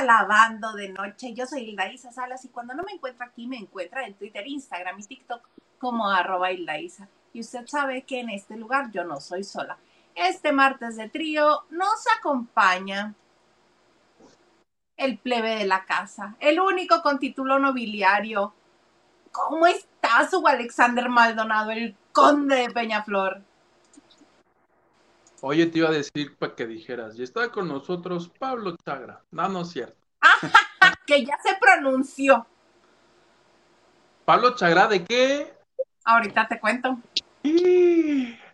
bienvenidos a Lavando de Noche. Yo soy Hilda Isa Salas y cuando no me encuentra aquí me encuentra en Twitter, Instagram y TikTok como arroba Hilda Isa. Y usted sabe que en este lugar yo no soy sola. Este martes de trío nos acompaña el plebe de la casa, el único con título nobiliario. ¿Cómo está su Alexander Maldonado, el conde de Peñaflor? Oye, te iba a decir para que dijeras, y está con nosotros Pablo Chagra. No, no es cierto. que ya se pronunció. ¿Pablo Chagra de qué? Ahorita te cuento.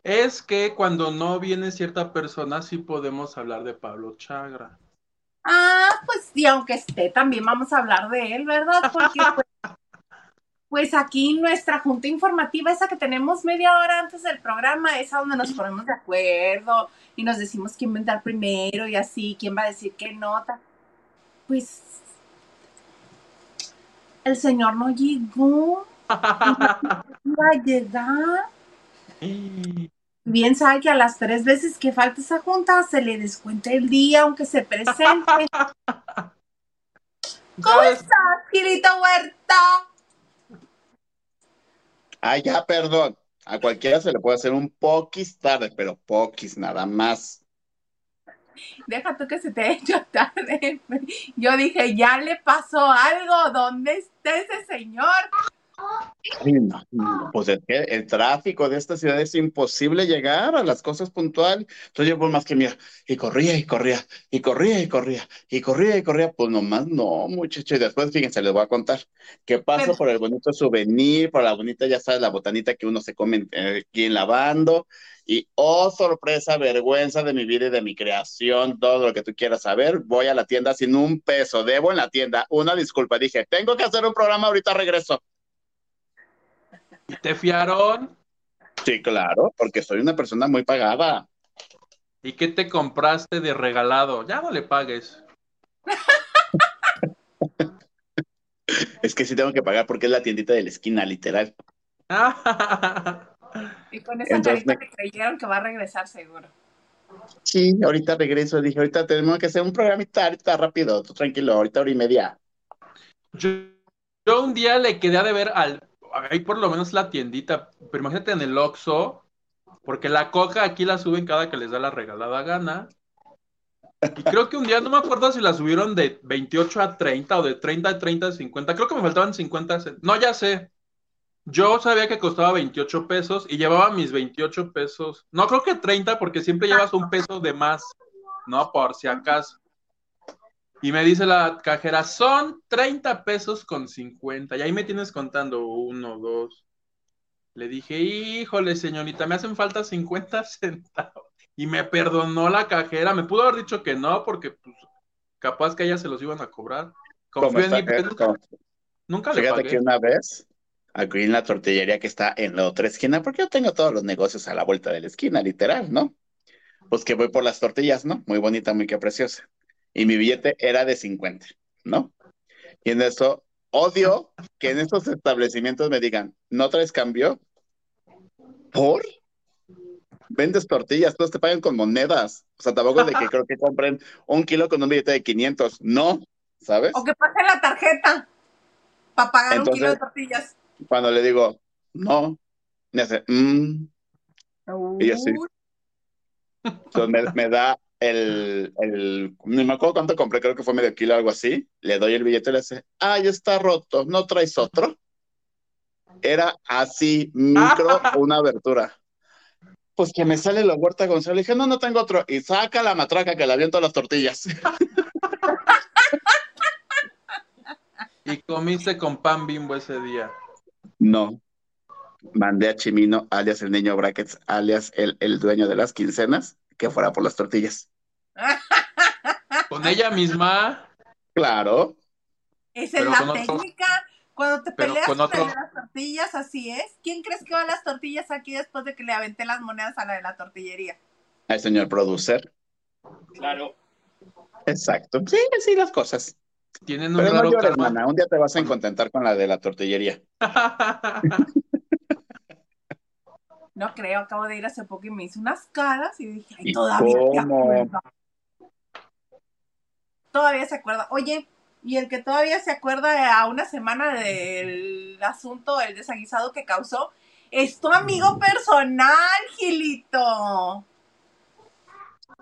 Es que cuando no viene cierta persona, sí podemos hablar de Pablo Chagra. Ah, pues sí, aunque esté, también vamos a hablar de él, ¿verdad? Porque pues, pues aquí nuestra junta informativa, esa que tenemos media hora antes del programa, es a donde nos ponemos de acuerdo y nos decimos quién va a entrar primero y así, quién va a decir qué nota. Pues el señor no llegó. No va a llegar. Bien sabe que a las tres veces que falta esa junta se le descuenta el día, aunque se presente. ¿Cómo estás, Gilito Huerta? Ah, ya, perdón. A cualquiera se le puede hacer un poquis tarde, pero poquis nada más. Deja tú que se te hecho tarde. Yo dije, ya le pasó algo. ¿Dónde está ese señor? Pues es que el tráfico de esta ciudad es imposible llegar a las cosas puntuales. Entonces yo por más que mira, y corría y corría, y corría y corría, y corría y corría, pues nomás no, muchachos. Y después, fíjense, les voy a contar que paso por el bonito souvenir, por la bonita, ya sabes, la botanita que uno se come eh, aquí en lavando. Y oh, sorpresa, vergüenza de mi vida y de mi creación, todo lo que tú quieras saber. Voy a la tienda sin un peso, debo en la tienda. Una disculpa, dije, tengo que hacer un programa, ahorita regreso. ¿Y te fiaron? Sí, claro, porque soy una persona muy pagada. ¿Y qué te compraste de regalado? Ya no le pagues. es que sí tengo que pagar porque es la tiendita de la esquina, literal. y con esa carita que creyeron que va a regresar seguro. Sí, ahorita regreso. Dije, ahorita tenemos que hacer un programita ahorita rápido, tranquilo, ahorita hora y media. Yo, yo un día le quedé a deber al hay por lo menos la tiendita, pero imagínate en el Oxxo, porque la coca aquí la suben cada que les da la regalada gana. Y creo que un día, no me acuerdo si la subieron de 28 a 30 o de 30 a 30 a 50. Creo que me faltaban 50. No, ya sé. Yo sabía que costaba 28 pesos y llevaba mis 28 pesos. No, creo que 30 porque siempre llevas un peso de más, ¿no? Por si acaso. Y me dice la cajera, son 30 pesos con 50. Y ahí me tienes contando uno, dos. Le dije, híjole, señorita, me hacen falta 50 centavos. Y me perdonó la cajera. Me pudo haber dicho que no, porque pues, capaz que ella se los iban a cobrar. Confío en mí, nunca le pagué. que una vez, aquí en la tortillería que está en la otra esquina, porque yo tengo todos los negocios a la vuelta de la esquina, literal, ¿no? Pues que voy por las tortillas, ¿no? Muy bonita, muy que preciosa y mi billete era de 50, ¿no? Y en eso, odio que en estos establecimientos me digan, ¿no traes cambio? ¿Por? Vendes tortillas, todos te pagan con monedas. O sea, tampoco de que creo que compren un kilo con un billete de 500. No, ¿sabes? O que pasen la tarjeta para pagar un kilo de tortillas. Cuando le digo, no, me hace, mmm. Y así. Entonces me, me, da el, el, ni me acuerdo cuánto compré, creo que fue medio kilo, algo así. Le doy el billete y le dice, ay, está roto, ¿no traes otro? Era así, micro, una abertura. Pues que me sale la huerta Gonzalo. Le dije, no, no tengo otro. Y saca la matraca que le aviento las tortillas. ¿Y comiste con pan bimbo ese día? No. Mandé a Chimino, alias el niño Brackets, alias el, el dueño de las quincenas, que fuera por las tortillas. ¿Con ella misma? Claro. Esa es la técnica. Cuando te peleas con, las tortillas, así es. ¿Quién crees que va a las tortillas aquí después de que le aventé las monedas a la de la tortillería? Al señor producer. Claro. Exacto. Sí, sí, las cosas. Tienen un Pero no llores, hermana. Un día te vas a contentar con la de la tortillería. No creo, acabo de ir hace poco y me hice unas caras y dije, ay, todavía te acuerdas. todavía se acuerda. Oye, y el que todavía se acuerda a una semana del asunto, el desaguisado que causó, es tu amigo personal, Gilito.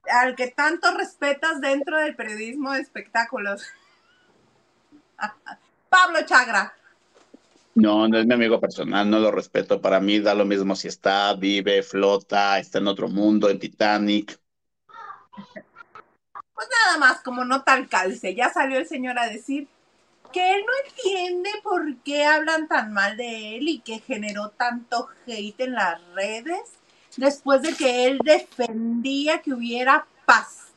Al que tanto respetas dentro del periodismo de espectáculos. Pablo Chagra. No, no es mi amigo personal, no lo respeto. Para mí da lo mismo si está, vive, flota, está en otro mundo, en Titanic. Pues nada más, como no tal calce, ya salió el señor a decir que él no entiende por qué hablan tan mal de él y que generó tanto hate en las redes después de que él defendía que hubiera paz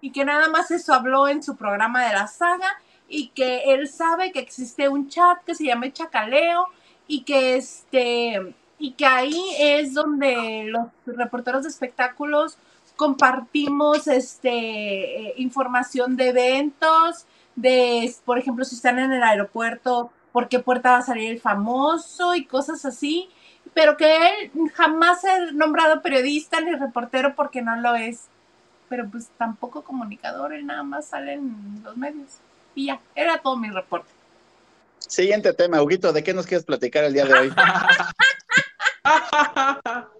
y que nada más eso habló en su programa de la saga y que él sabe que existe un chat que se llama Chacaleo y que este y que ahí es donde los reporteros de espectáculos compartimos este eh, información de eventos, de por ejemplo si están en el aeropuerto, por qué puerta va a salir el famoso y cosas así, pero que él jamás ha nombrado periodista ni reportero porque no lo es. Pero pues tampoco comunicador, él nada más sale en los medios. Y ya, era todo mi reporte. Siguiente tema, Huguito, ¿de qué nos quieres platicar el día de hoy?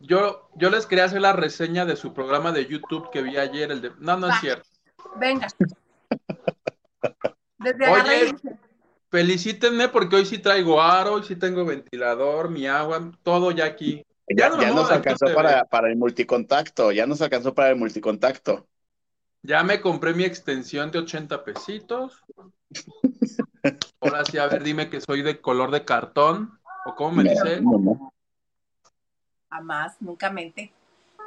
yo, yo les quería hacer la reseña de su programa de YouTube que vi ayer, el de... No, no es cierto. Venga. Oye, felicítenme porque hoy sí traigo aro, hoy sí tengo ventilador, mi agua, todo ya aquí. Ya, nos alcanzó para, para el multicontacto, ya nos alcanzó para el multicontacto. Ya me compré mi extensión de 80 pesitos. Ahora sí, a ver, dime que soy de color de cartón. ¿O cómo me dice? Jamás, nunca mente.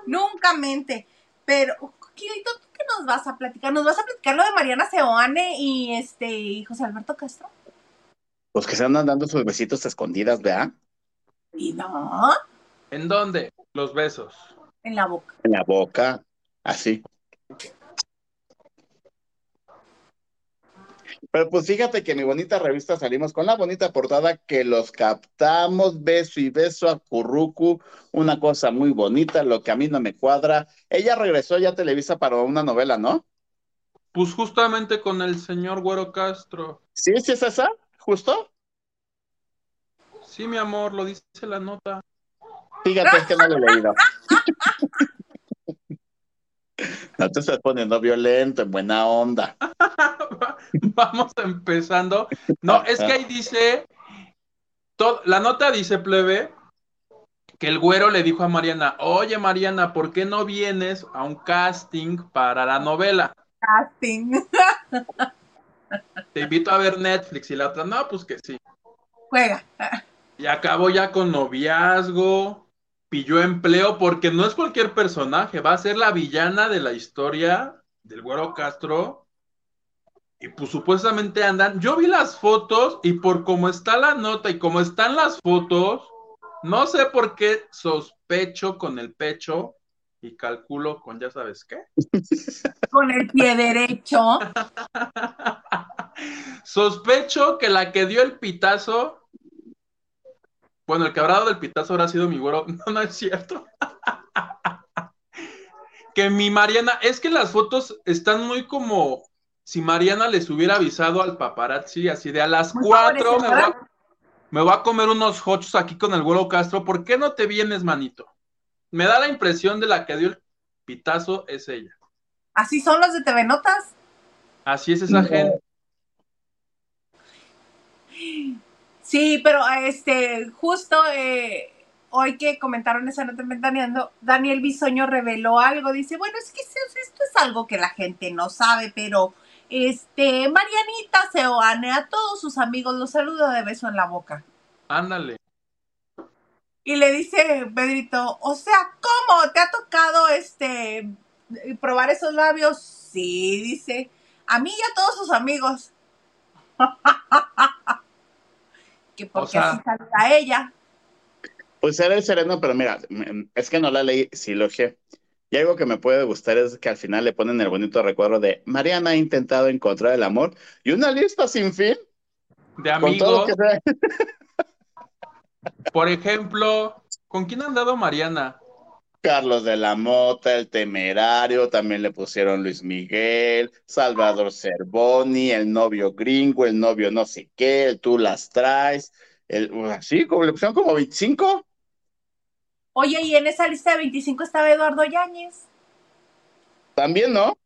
Nunca mente. Pero, Quilito, ¿tú qué nos vas a platicar? ¿Nos vas a platicar lo de Mariana Seoane y este y José Alberto Castro? Pues que se andan dando sus besitos escondidas, ¿vea? ¿Y no? ¿En dónde? Los besos. En la boca. En la boca, así. Pero pues fíjate que en mi bonita revista salimos con la bonita portada que los captamos, beso y beso a Currucu, una cosa muy bonita, lo que a mí no me cuadra. Ella regresó ya a Televisa para una novela, ¿no? Pues justamente con el señor Güero Castro. ¿Sí, sí es esa? ¿Justo? Sí, mi amor, lo dice la nota. Fíjate, es que no lo he leído. No te estás poniendo violento, en buena onda. Vamos empezando. No, es que ahí dice, la nota dice, plebe, que el güero le dijo a Mariana, oye Mariana, ¿por qué no vienes a un casting para la novela? Casting. Te invito a ver Netflix y la otra, no, pues que sí. Juega. Y acabó ya con noviazgo, pilló empleo porque no es cualquier personaje, va a ser la villana de la historia del Güero Castro. Y pues supuestamente andan, yo vi las fotos y por cómo está la nota y cómo están las fotos, no sé por qué sospecho con el pecho y calculo con ya sabes qué. Con el pie derecho. Sospecho que la que dio el pitazo bueno, el que habrá dado el pitazo habrá sido mi güero. No, no es cierto. que mi Mariana, es que las fotos están muy como si Mariana les hubiera avisado al paparazzi, así de a las cuatro me voy, a, comer unos hochos aquí con el güero Castro. ¿Por qué no te vienes, manito? Me da la impresión de la que dio el pitazo es ella. ¿Así son los de TV Notas? Así es esa gente. Sí, pero este, justo eh, hoy que comentaron esa nota ventaneando, Daniel Bisoño reveló algo. Dice, bueno, es que esto es algo que la gente no sabe, pero este, Marianita Seoane a todos sus amigos los saluda de beso en la boca. Ándale. Y le dice Pedrito, o sea, ¿cómo? ¿Te ha tocado este probar esos labios? Sí, dice, a mí y a todos sus amigos. que porque así a ella. Pues era el sereno, pero mira, es que no la leí, sí lo dije. Y algo que me puede gustar es que al final le ponen el bonito recuerdo de Mariana ha intentado encontrar el amor y una lista sin fin. De amigos. Por ejemplo, ¿con quién ha andado Mariana? Carlos de la Mota, el Temerario, también le pusieron Luis Miguel, Salvador Cervoni, el novio gringo, el novio no sé qué, el tú las traes, el, así, como le pusieron como 25. Oye, y en esa lista de 25 estaba Eduardo Yáñez. También, ¿no?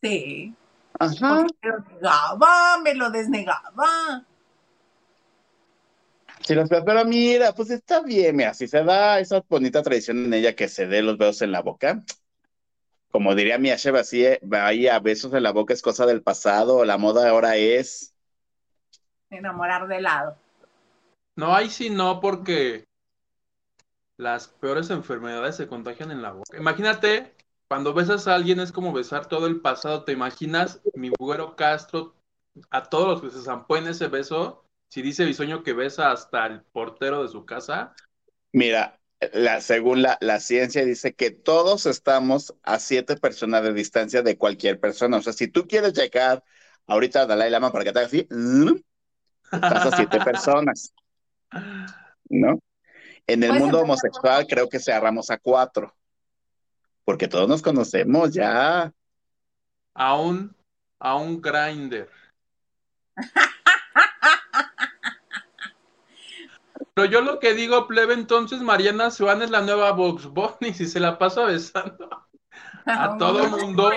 Sí. Ajá. Me lo negaba, me lo desnegaba. Sí, pero mira, pues está bien, mira, si se da esa bonita tradición en ella que se dé los besos en la boca, como diría mi Sheva, así, vaya, besos en la boca es cosa del pasado, la moda ahora es... Enamorar de lado. No, ahí sí no, porque las peores enfermedades se contagian en la boca. Imagínate, cuando besas a alguien es como besar todo el pasado, ¿te imaginas mi güero Castro, a todos los que se zampó en ese beso? Si dice Bisoño que besa hasta el portero de su casa. Mira, la, según la, la, ciencia dice que todos estamos a siete personas de distancia de cualquier persona. O sea, si tú quieres llegar ahorita a Dalai Lama para que te haga así, estás a siete personas. ¿No? En el mundo homosexual creo que cerramos a cuatro. Porque todos nos conocemos ya. A un, a un grinder. Pero yo lo que digo, plebe, entonces Mariana Swan es la nueva Vox Bunny, si se la pasa besando a todo mundo.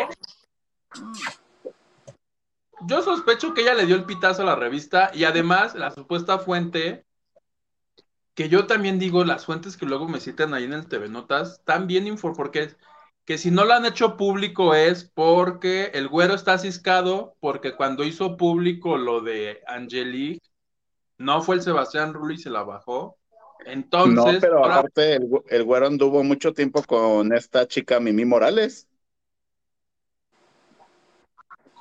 Yo sospecho que ella le dio el pitazo a la revista y además la supuesta fuente, que yo también digo, las fuentes que luego me citan ahí en el TV Notas, también info, porque que si no lo han hecho público es porque el güero está ciscado, porque cuando hizo público lo de Angelique, no fue el Sebastián Rulli y se la bajó. Entonces. No, pero aparte, el, el, güero anduvo mucho tiempo con esta chica Mimi Morales.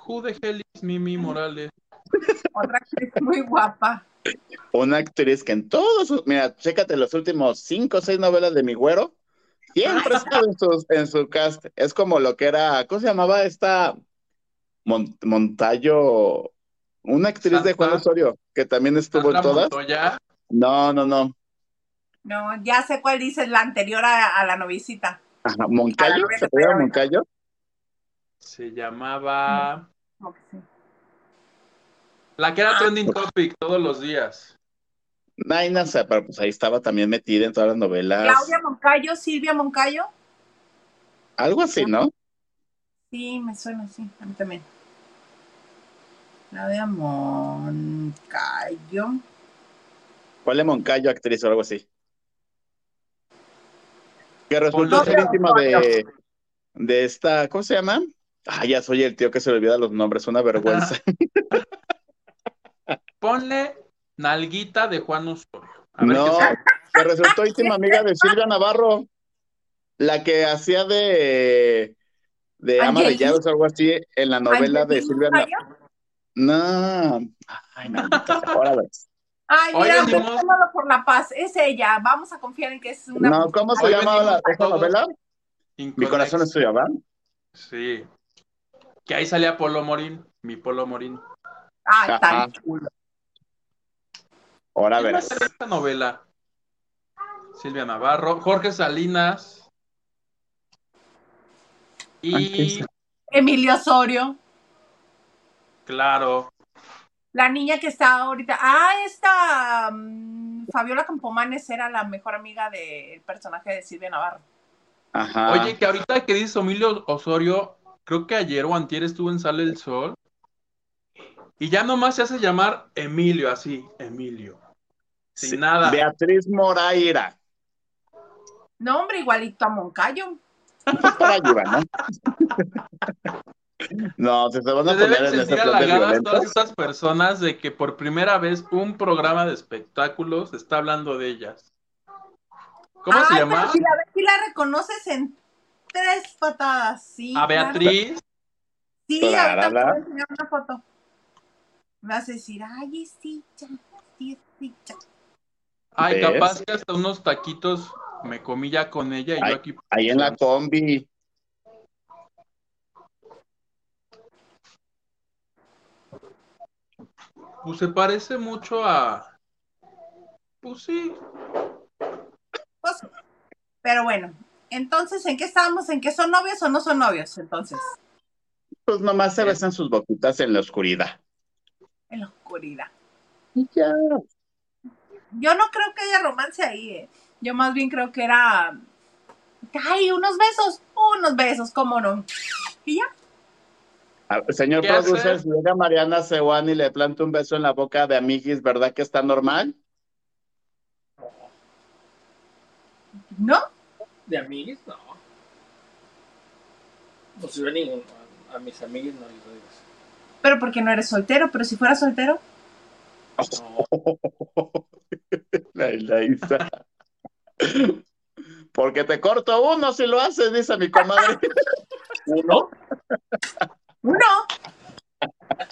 Who the hell is Mimi Morales? Otra actriz muy guapa. Una actriz que en todos sus. Mira, chécate los últimos cinco o seis novelas de mi güero. Siempre está en, en su cast. Es como lo que era. ¿Cómo se llamaba esta? Montayo. Una actriz de Juan Osorio, que también estuvo en todas. Montoya? No, no, no. No, ya sé cuál dices, la anterior a, la novicita. Ajá, ¿Moncayo? ¿Se llama Moncayo? Se llamaba... La que era ah. trending topic todos los días. Ay, no sé, pero pues ahí estaba también metida en todas las novelas. Claudia Moncayo, Silvia Moncayo. Algo así, ¿no? Sí, me suena así, a mí también. Claudia Moncayo. ¿Cuál es Moncayo, actriz o algo así? Que resultó ser íntima de, de esta, ¿cómo se llama? Ah, ya soy el tío que se le olvida los nombres, una vergüenza. Ponle nalguita de Juan Osorio. no, que resultó íntima amiga de Silvia Navarro, la que hacía de, de ama de llaves o algo así en la novela de Silvia Navarro. No, ay, no, ahora ves. Ay, mira, Oye, por la paz, es ella, vamos a confiar en que es una... No, ¿cómo se llama la, esta novela? Mi corazón es tuyo, ¿verdad? Sí. Que ahí salía Polo Morín, mi Polo Morín. Ay, está chulo. Ahora verás. esta novela? Silvia Navarro, Jorge Salinas y... Emilio Osorio. Claro. La niña que está ahorita. Ah, esta. Mm, Fabiola Campomanes era la mejor amiga del personaje de Silvia Navarro. Ajá. Oye, que ahorita que dice Emilio Osorio, creo que ayer o antier estuvo en Sale el Sol. Y ya nomás se hace llamar Emilio, así, Emilio. Sin nada. Beatriz Moraira. No, hombre, igualito a Moncayo. ¿no? No, se, van a poner en ese plan de todas estas personas de que por primera vez un programa de espectáculos está hablando de ellas. ¿Cómo se llama? Si la, si la reconoces en tres patadas, sí. ¿A Beatriz? Sí, ahorita voy a enseñar una foto. Me vas a decir, ay, es dicha, sí, es Ay, capaz que hasta unos taquitos me comí ya con ella y yo aquí. Ahí en la combi. Pues se parece mucho a. Pues sí. Pues, pero bueno, Entonces, ¿en qué estábamos? ¿En qué son novios o no son novios? Entonces. Pues nomás se besan sus boquitas en la oscuridad. En la oscuridad. ya. Yo no creo que haya romance ahí, ¿eh? Yo más bien creo que era. ¡Ay, unos besos! Unos besos, ¿cómo no? Y ya. Señor producer, si llega Mariana Sewan y le planta un beso en la boca de Amiguis, ¿verdad que está normal? ¿No? ¿De Amiguis? No. No se ve ninguno. A mis amigos no les doy eso. Pero porque no eres soltero, pero si fuera soltero. La, la Porque te corto uno si lo haces, dice mi comadre. ¿Uno? Uno.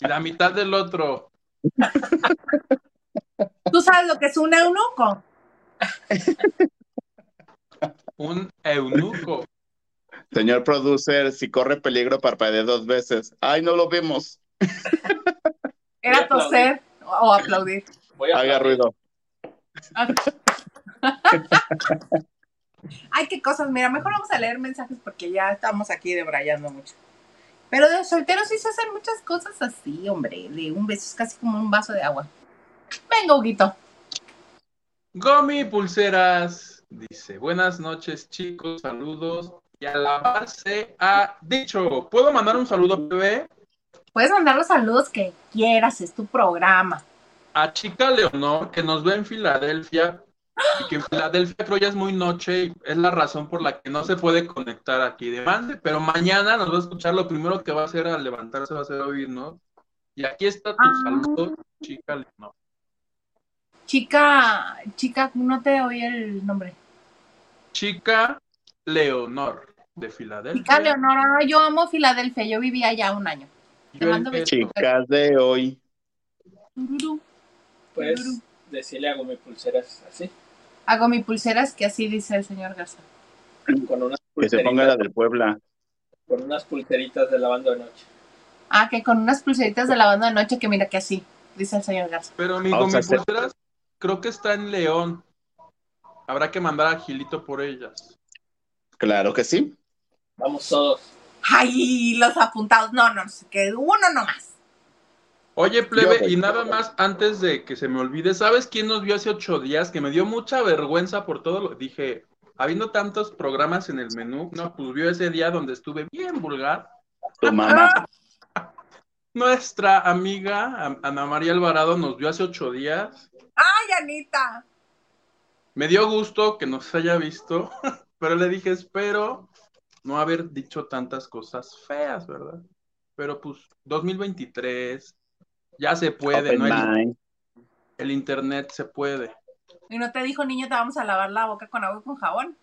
Y la mitad del otro. ¿Tú sabes lo que es un eunuco? un eunuco. Señor producer, si corre peligro parpadee dos veces. Ay, no lo vimos. Era toser o aplaudir. Haga ruido. Ay, qué cosas. Mira, mejor vamos a leer mensajes porque ya estamos aquí debrayando mucho. Pero de solteros sí se hacen muchas cosas así, hombre. De un beso es casi como un vaso de agua. Venga, Huguito. Gomi Pulseras dice: Buenas noches, chicos. Saludos. Y a la base ha dicho: ¿Puedo mandar un saludo, bebé? Puedes mandar los saludos que quieras, es tu programa. A Chica Leonor, que nos ve en Filadelfia, y que en Filadelfia creo ya es muy noche y es la razón por la que no se puede conectar aquí de mande, pero mañana nos va a escuchar lo primero que va a hacer al levantarse va a ser oír, ¿no? Y aquí está tu ah. saludo, chica Leonor. Chica, chica, no te oí el nombre. Chica Leonor, de Filadelfia. Chica Leonor, ah, yo amo Filadelfia, yo vivía allá un año. Te mando Chicas de hoy. Pues decirle hago mis pulseras así. Hago mis pulseras que así dice el señor Garza. Con unas que se ponga la del Puebla. Con unas pulseritas de lavando de noche. Ah, que con unas pulseritas de lavando de noche que mira que así, dice el señor Garza. Pero mi, con mis pulseras creo que está en León. Habrá que mandar a Gilito por ellas. Claro que sí. Vamos todos. Ay, los apuntados. No, no, que uno nomás. Oye, plebe, y nada más antes de que se me olvide, ¿sabes quién nos vio hace ocho días? Que me dio mucha vergüenza por todo lo dije, habiendo tantos programas en el menú, no, pues vio ese día donde estuve bien vulgar. Tu mamá. Nuestra amiga Ana María Alvarado nos vio hace ocho días. ¡Ay, Anita! Me dio gusto que nos haya visto, pero le dije, espero no haber dicho tantas cosas feas, ¿verdad? Pero pues 2023, ya se puede, ¿no? El, internet se puede. ¿Y no te dijo, niño, te vamos a lavar la boca con agua y con jabón?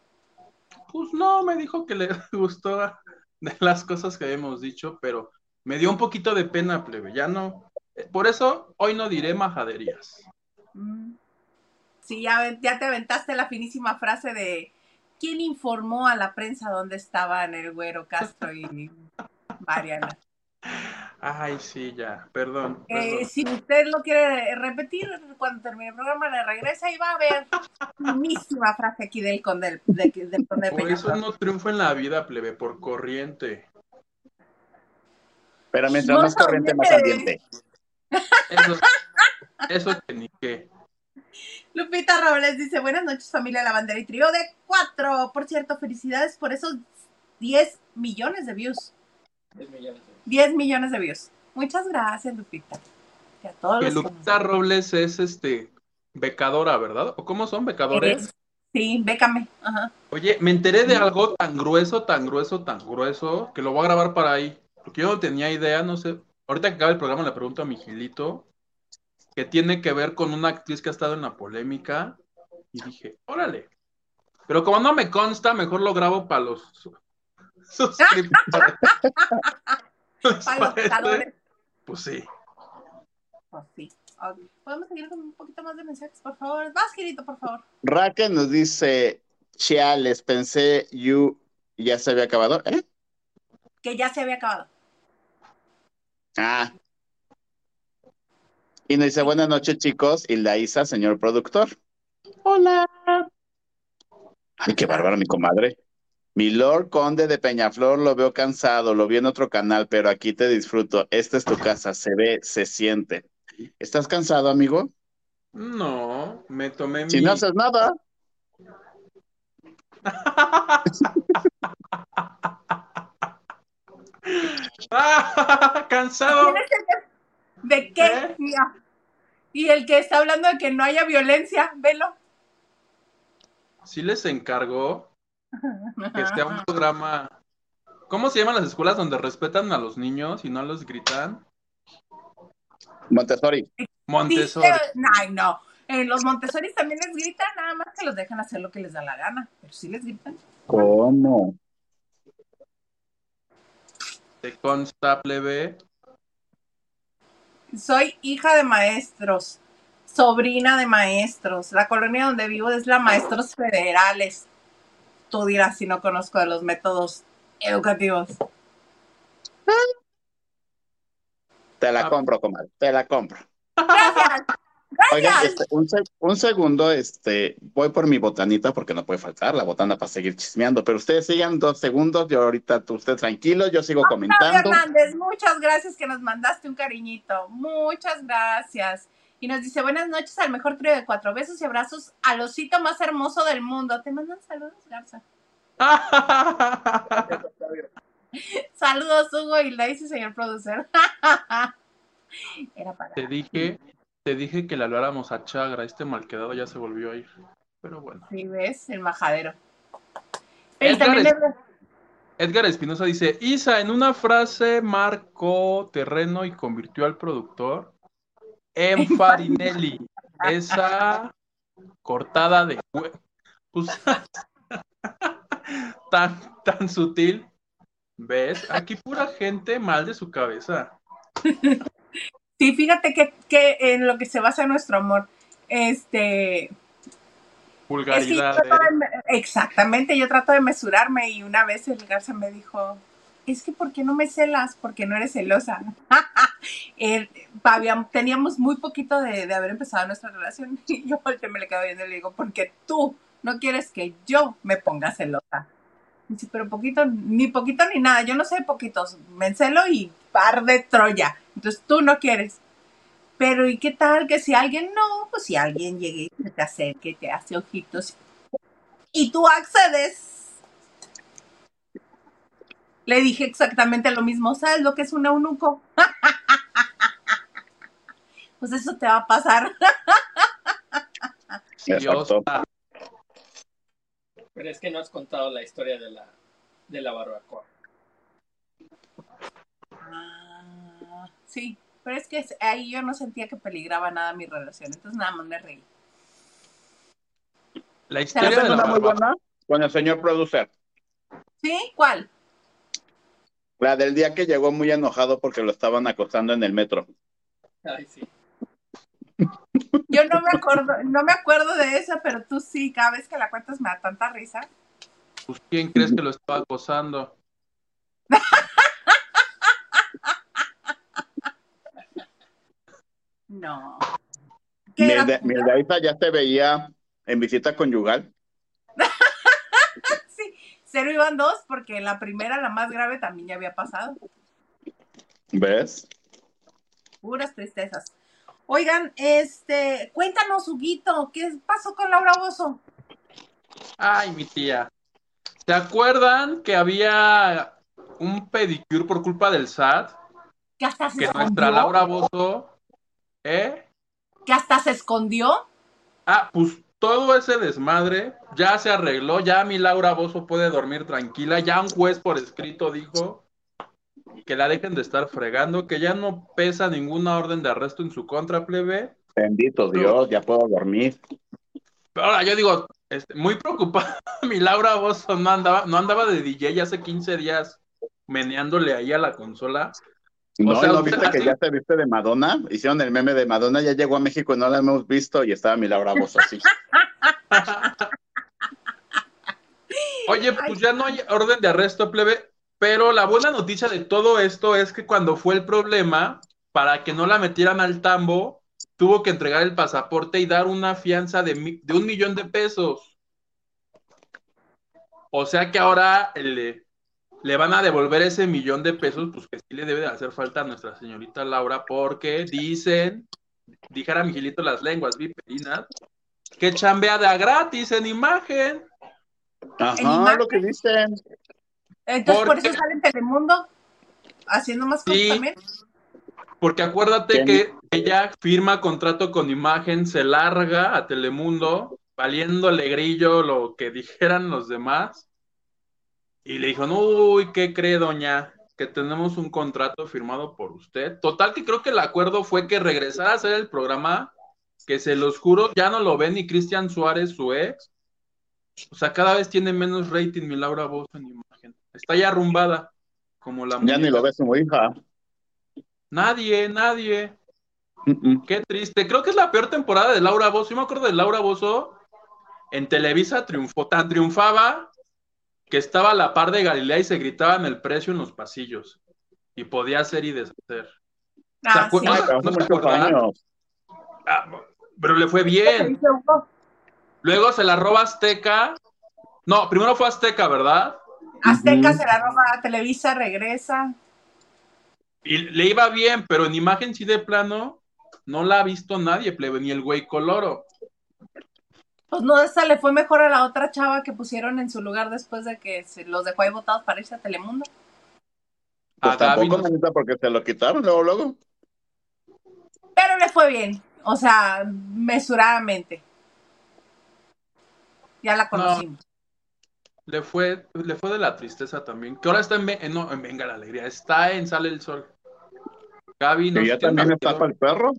Pues no, me dijo que le gustó de las cosas que habíamos dicho, pero me dio un poquito de pena, plebe, ya no. Eh, por eso hoy no diré majaderías. Mm. Sí, ya, ya te aventaste la finísima frase de ¿quién informó a la prensa dónde estaban el güero Castro y Mariana? Ay, sí, ya, perdón. Eh, si usted lo quiere repetir, cuando termine el programa le regresa y va a ver misma frase aquí del conde, del, del conde Por eso no triunfa en la vida, plebe, por corriente. Pero mientras más corriente, más ambiente. Eso, eso que ni qué. Lupita Robles dice, buenas noches familia La Bandera y Trío de cuatro. Por cierto, felicidades por esos 10 millones de views. 10 millones. 10 millones de views. Muchas gracias, Lupita. que Lupita Robles es este becadora, ¿verdad? ¿O cómo son becadores? Sí, bécame. Ajá. Oye, me enteré de algo tan grueso, tan grueso, tan grueso, que lo voy a grabar para ahí. Porque yo no tenía idea, no sé. Ahorita que acaba el programa le pregunto a mi Gilito, que tiene que ver con una actriz que ha estado en la polémica. Y dije, órale. Pero como no me consta, mejor lo grabo para los suscriptores. Pues sí. Pues sí. ¿Podemos seguir con un poquito más de mensajes, por favor? Vas, Girito, por favor. Raquel nos dice, les pensé, you ya se había acabado, ¿eh? Que ya se había acabado. Ah. Y nos dice, buenas noches, chicos. Y la Isa, señor productor. Hola. Ay, qué bárbaro, mi comadre. Mi Lord Conde de Peñaflor lo veo cansado, lo vi en otro canal, pero aquí te disfruto. Esta es tu casa, se ve, se siente. ¿Estás cansado, amigo? No, me tomé si no haces nada. cansado. ¿De qué? ¿Eh? Y el que está hablando de que no haya violencia, velo. Sí les encargó que esté un programa. ¿Cómo se llaman las escuelas donde respetan a los niños y no los gritan? Montessori. Montessori. Ay, no. En los Montessori también les gritan, nada más que los dejan hacer lo que les da la gana, pero sí les gritan. ¿Cómo? ¿Te consta, plebe? Soy hija de maestros, sobrina de maestros. La colonia donde vivo es la Maestros Federales. Tú dirás si no conozco de los métodos educativos. Te la ah. compro, comadre, te la compro. Gracias. Oigan, este, un, segundo, este, voy por mi botanita porque no puede faltar la botana para seguir chismeando, pero ustedes sigan dos segundos, yo ahorita usted tranquilo, yo sigo comentando. Hernández, muchas gracias que nos mandaste un cariñito, muchas gracias. Y nos dice, buenas noches al mejor trío de cuatro besos y abrazos al osito más hermoso del mundo. Te mandan saludos, Garza. saludos, Hugo, y la dice señor producer. Era para... Te dije te dije que le habláramos a Chagra, este malquedado ya se volvió a ir. Pero bueno. Sí, ves, el majadero. Edgar, Espinosa dice, Isa, en una frase marcó terreno y convirtió al productor en Farinelli. Esa cortada de pues, tan, tan sutil. ¿Ves? Aquí pura gente mal de su cabeza. Sí, fíjate que, que, en lo que se basa nuestro amor, este... Vulgaridad. exactamente, yo trato de mesurarme y una vez el Garza me dijo, es que ¿por qué no me celas? Porque no eres celosa. teníamos muy poquito de, haber empezado nuestra relación y yo me le quedo viendo y le digo, porque tú no quieres que yo me ponga celosa. Dice, pero poquito, ni poquito ni nada, yo no sé poquitos, me encelo y par de Troya. Entonces tú no quieres. Pero ¿y qué tal que si alguien no? Pues si alguien llegue y te acerque, te hace ojitos y tú accedes. Le dije exactamente lo mismo, ¿sabes lo que es un eunuco? pues eso te va a pasar. Pero es que no has contado la historia de la, de la barbacoa. Sí, pero es que ahí yo no sentía que peligraba nada mi relación, entonces nada más me reí. La historia de la muy buena con el señor producer. ¿Sí? ¿Cuál? La del día que llegó muy enojado porque lo estaban acostando en el metro. Ay, sí. Yo no me acuerdo, no me acuerdo de esa, pero tú sí, cada vez que la cuentas me da tanta risa. Pues, ¿quién crees que lo estaba acosando? No. Mirdaita ya te veía en visita conyugal. cero iban dos, porque la primera, la más grave, también ya había pasado. ¿Ves? Puras tristezas. Oigan, este, cuéntanos, Huguito, ¿qué pasó con Laura Bozo? Ay, mi tía. ¿Se acuerdan que había un pedicure por culpa del SAT? Que hasta se que nuestra Laura Bozo ¿Eh? ¿Que hasta se escondió? Ah, pues todo ese desmadre ya se arregló, ya mi Laura Bozo puede dormir tranquila, ya un juez por escrito dijo que la dejen de estar fregando, que ya no pesa ninguna orden de arresto en su contra, plebe. Bendito Dios, ya puedo dormir. Pero ahora yo digo, este, muy preocupado, mi Laura Bozo no andaba, no andaba de DJ hace 15 días meneándole ahí a la consola. No, ¿no viste que ya se viste de Madonna? Hicieron el meme de Madonna, ya llegó a México y no la hemos visto y estaba mi Laura Bozo así. Oye, pues ya no hay orden de arresto, plebe, pero la buena noticia de todo esto es que cuando fue el problema, para que no la metieran al tambo, tuvo que entregar el pasaporte y dar una fianza de, de un millón de pesos. O sea que ahora le, le van a devolver ese millón de pesos, pues que sí le debe de hacer falta a nuestra señorita Laura, porque dicen, dijera Miguelito las lenguas viperinas, que chambea de a gratis en imagen. Ajá, lo que dicen. Entonces, por eso sale en Telemundo, haciendo más cosas también. Porque acuérdate que ella firma contrato con imagen, se larga a Telemundo, valiendo grillo lo que dijeran los demás. Y le dijo, uy, ¿qué cree, doña? Que tenemos un contrato firmado por usted. Total que creo que el acuerdo fue que regresara a hacer el programa, que se los juro, ya no lo ve ni Cristian Suárez, su ex. O sea, cada vez tiene menos rating mi Laura Bozo en imagen. Está ya arrumbada, como la Ya ni lo ves como hija. Nadie, nadie. Qué triste. Creo que es la peor temporada de Laura Bozo. Yo me acuerdo de Laura Bozo en Televisa triunfó, tan triunfaba que estaba a la par de Galilea y se gritaban el precio en los pasillos. Y podía hacer y deshacer. Ah, sí. ah, pero le fue bien. Luego se la roba Azteca. No, primero fue Azteca, ¿verdad? Azteca se la roba a Televisa, regresa. Y le iba bien, pero en imagen sí de plano no la ha visto nadie, plebe, ni el güey coloro. Pues no, esa le fue mejor a la otra chava que pusieron en su lugar después de que se los dejó ahí votados para irse a Telemundo. Pues tampoco, manita, porque se lo quitaron luego, luego. Pero le fue bien, o sea, mesuradamente. Ya la conocimos. le fue, le fue de la tristeza también. Que ahora está en, no, en Venga la Alegría, está en Sale el Sol. Gaby, ¿Y ya también está para el perro?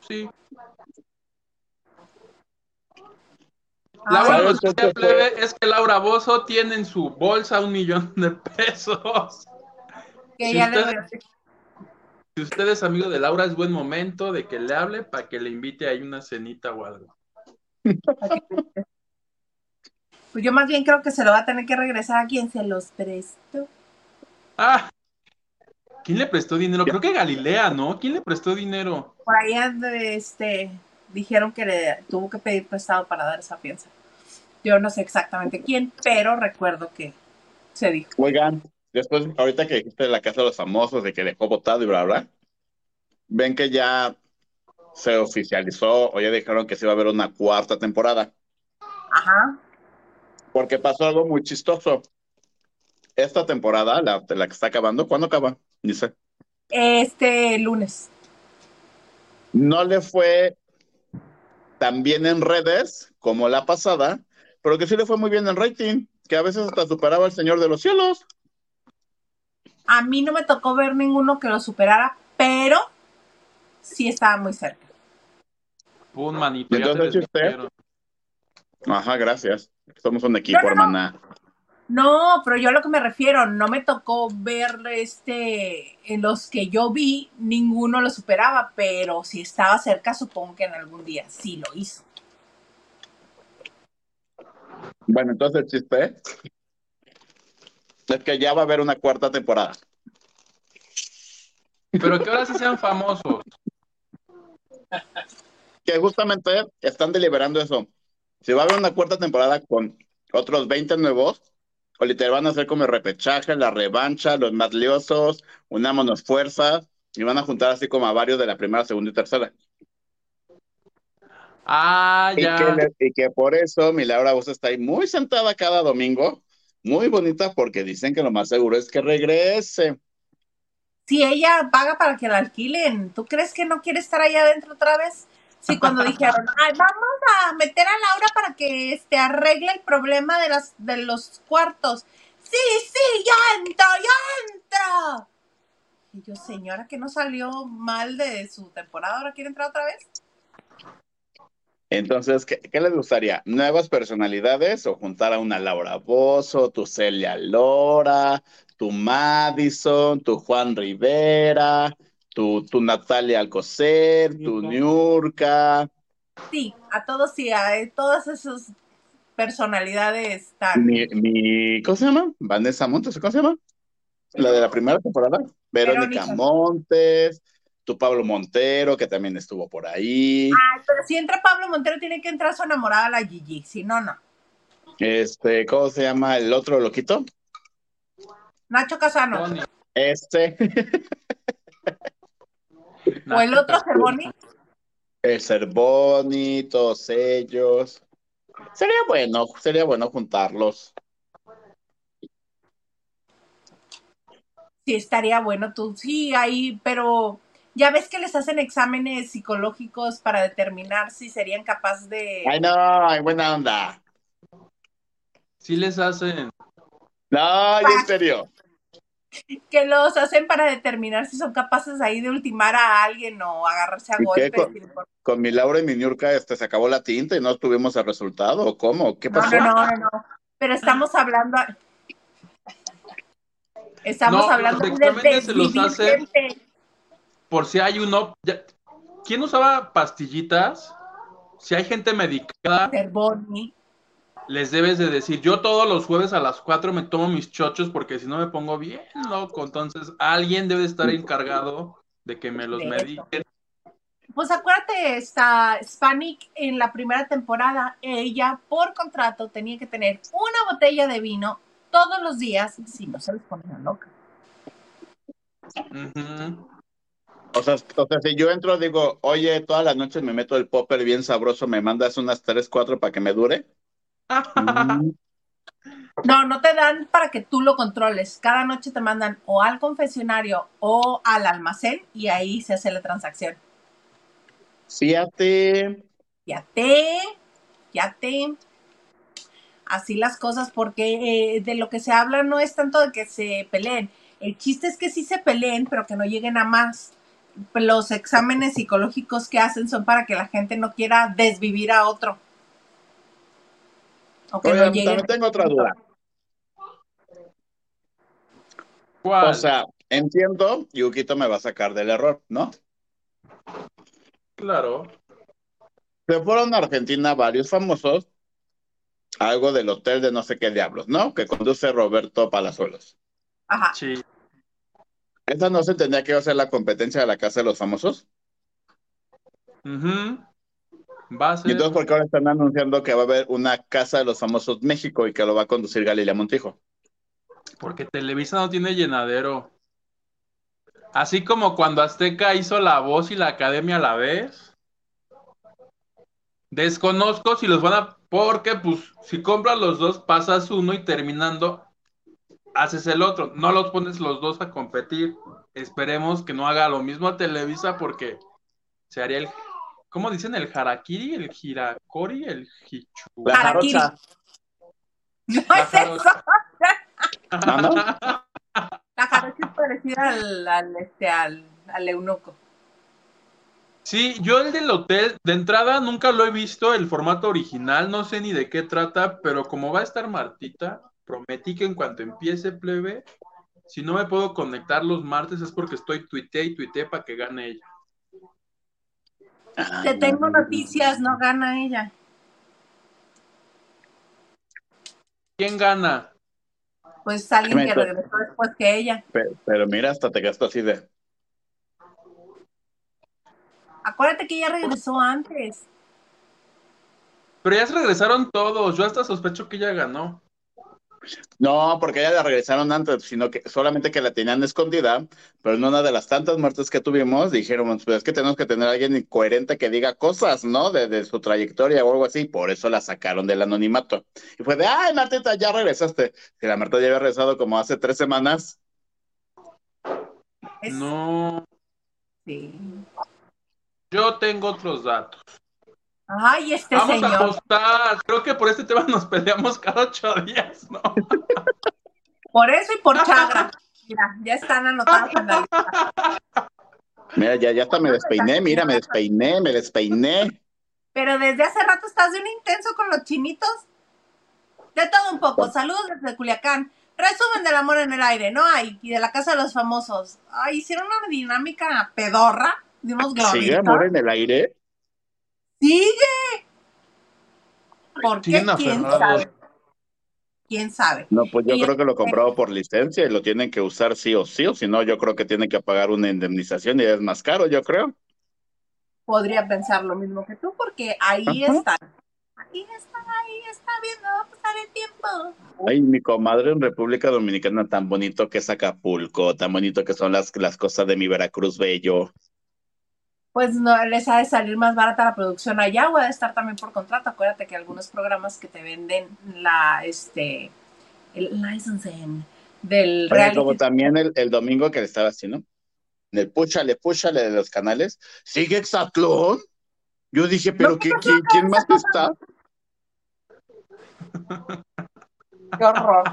Sí. La buena es que Laura Bozo tiene en su bolsa un millón de pesos. si, usted, es amigo de Laura, es buen momento de que le hable para que le invite ahí una cenita o algo. Pues yo más bien creo que se lo va a tener que regresar a quien se los prestó. Ah, ¿quién le prestó dinero? Creo que Galilea, ¿no? ¿Quién le prestó dinero? Por ahí este, dijeron que le tuvo que pedir prestado para dar esa fianza. Yo no sé exactamente quién, pero recuerdo que se dijo. Oigan, después, ahorita que dijiste la casa de los famosos, de que dejó votado y bla, bla, ven que ya se oficializó o ya dijeron que se iba a haber una cuarta temporada. Ajá. Porque pasó algo muy chistoso. Esta temporada, la, la que está acabando, ¿cuándo acaba? Dice. Este lunes. No le fue tan bien en redes como la pasada, pero que sí le fue muy bien el rating, que a veces hasta superaba al Señor de los Cielos. A mí no me tocó ver ninguno que lo superara, pero sí estaba muy cerca. Un manito. Entonces, Ajá, gracias. Somos un equipo, hermana. No, pero yo a lo que me refiero, no me tocó ver este, en los que yo vi, ninguno lo superaba, pero si estaba cerca, supongo que en algún día sí lo hizo. Bueno, entonces el chiste es que ya va a haber una cuarta temporada. Pero que ahora sí sean famosos. Que justamente están deliberando eso. Si va a haber una cuarta temporada con otros 20 nuevos, o literal van a hacer como el repechaje, la revancha, los más liosos, unámonos fuerzas, y van a juntar así como a varios de la primera, segunda y tercera. Ah, ya. Y que, por eso mi Laura vos está ahí muy sentada cada domingo, muy bonita, porque dicen que lo más seguro es que regrese. Si ella paga para que la alquilen, ¿tú crees que no quiere estar allá adentro otra vez? Sí, cuando dijeron, Ay, vamos a meter a Laura para que este, arregle el problema de, las, de los cuartos. Sí, sí, ya entro, ya entro. Y yo, señora, que no salió mal de su temporada, ahora quiere entrar otra vez. Entonces, ¿qué, les gustaría? ¿Nuevas personalidades o juntar a una Laura Bozo, tu Celia Lora, tu Madison, tu Juan Rivera, tu, tu Natalia Alcocer, tu Niurka? Sí, a todos sí, a todas esas personalidades tan... Mi, mi, ¿Cómo se llama? Vanessa Montes, ¿cómo se llama? La de la primera temporada. Verónica Montes tu Pablo Montero, que también estuvo por ahí. Ay, pero si entra Pablo Montero, tiene que entrar su enamorada la Gigi, si no, no. Este, ¿cómo se llama el otro loquito? Nacho Casano. Este. ¿O el otro Cervoni? El Cervoni, todos ellos. Sería bueno, sería bueno juntarlos. Sí, estaría bueno, tú sí, ahí, pero ya ves que les hacen exámenes psicológicos para determinar si serían capaces de. Ay, no, hay buena onda. Sí les hacen. No, en serio. Que los hacen para determinar si son capaces ahí de ultimar a alguien o agarrarse a golpes. Con, mi Laura y mi Niurka este, se acabó la tinta y no tuvimos el resultado. ¿Cómo? ¿Qué pasó? No, no, no, no. Pero estamos hablando. Estamos hablando de se los hace por si hay uno. ¿Quién usaba pastillitas? Si hay gente medicada. Cervoni les debes de decir, yo todos los jueves a las 4 me tomo mis chochos porque si no me pongo bien loco. Entonces, alguien debe estar encargado de que me los mediquen. Pues acuérdate, está Spanik en la primera temporada, ella por contrato tenía que tener una botella de vino todos los días, si no se les ponía loca. O sea, o sea, si yo entro, digo, oye, todas las noches me meto el popper bien sabroso, ¿me mandas unas 3, 4 para que me dure? No, no te dan para que tú lo controles. Cada noche te mandan o al confesionario o al almacén y ahí se hace la transacción. Fíjate. Fíjate, fíjate. Así las cosas, porque eh, de lo que se habla no es tanto de que se peleen. El chiste es que sí se peleen, pero que no lleguen a más. Los exámenes psicológicos que hacen son para que la gente no quiera desvivir a otro. También tengo otra duda. O sea, entiendo, Yukito me va a sacar del error, ¿no? Claro. Se fueron a Argentina varios famosos, algo del hotel de no sé qué diablos, ¿no? Que conduce Roberto Palazuelos. Ajá. Sí. ¿Esa no se tendría que hacer la competencia de la Casa de los Famosos? Uh ¿Y entonces por qué ahora están anunciando que va a haber una Casa de los Famosos México y que lo va a conducir Galilea Montijo? Porque Televisa no tiene llenadero. Así como cuando Azteca hizo la voz y la academia a la vez. Desconozco si los van a. Porque, pues, si compras los dos, pasas uno y terminando, haces el otro. No los pones los dos a competir. Esperemos que no haga lo mismo a Televisa porque se haría el. ¿Cómo dicen? ¿El harakiri? ¿El hirakori? ¿El hichu? La jarocha. No es eso. La jarocha es parecida al, al, este, al, al eunuco. Sí, yo el del hotel, de entrada nunca lo he visto, el formato original, no sé ni de qué trata, pero como va a estar Martita, prometí que en cuanto empiece plebe, si no me puedo conectar los martes es porque estoy tuité y tuité para que gane ella. Te tengo noticias, no gana ella. ¿Quién gana? Pues alguien que regresó después que ella. Pero, mira, hasta te gastó así de. Acuérdate que ella regresó antes. Pero ya se regresaron todos. Yo hasta sospecho que ella ganó. No, porque ella la regresaron antes, sino que solamente que la tenían escondida, pero en una de las tantas muertes que tuvimos, dijeron, pues es que tenemos que tener a alguien incoherente que diga cosas, ¿no? De, su trayectoria o algo así, por eso la sacaron del anonimato. Y fue de, ay, Martita, ya regresaste. Que la Marta ya había regresado como hace tres semanas. No. Sí. Yo tengo otros datos. Ay, este Vamos señor. a apostar. Creo que por este tema nos peleamos cada ocho días, ¿no? Por eso y por chagra. Mira, ya están anotados en la lista. Mira, ya, ya hasta me despeiné, mira, me despeiné, me despeiné. Pero desde hace rato estás de un intenso con los chinitos. De todo un poco. Saludos desde Culiacán. Resumen del amor en el aire, ¿no hay? Y de la casa de los famosos. Ay, hicieron una dinámica pedorra de unos gloritos. ¿Sigue amor en el aire? ¡Sigue! ¿Por qué? ¿Quién sabe? ¿Quién sabe? No, pues yo creo que lo comprado por licencia y lo tienen que usar sí o sí, o si no, yo creo que tienen que pagar una indemnización y es más caro, yo creo. Podría pensar lo mismo que tú, porque ahí están. Ahí está, ahí está viendo pasar el tiempo. Ay, mi comadre en República Dominicana, tan bonito que es Acapulco, tan bonito que son las, las cosas de mi Veracruz bello. Pues no les ha de salir más barata la producción allá o ha de estar también por contrato. Acuérdate que algunos programas que te venden la, este, el licensing del reality. Como también el, el domingo que le estaba haciendo, en el púchale, púchale de los canales, sigue Exatlón. Yo dije, pero ¿qué, ¿quién, más está? Qué horror.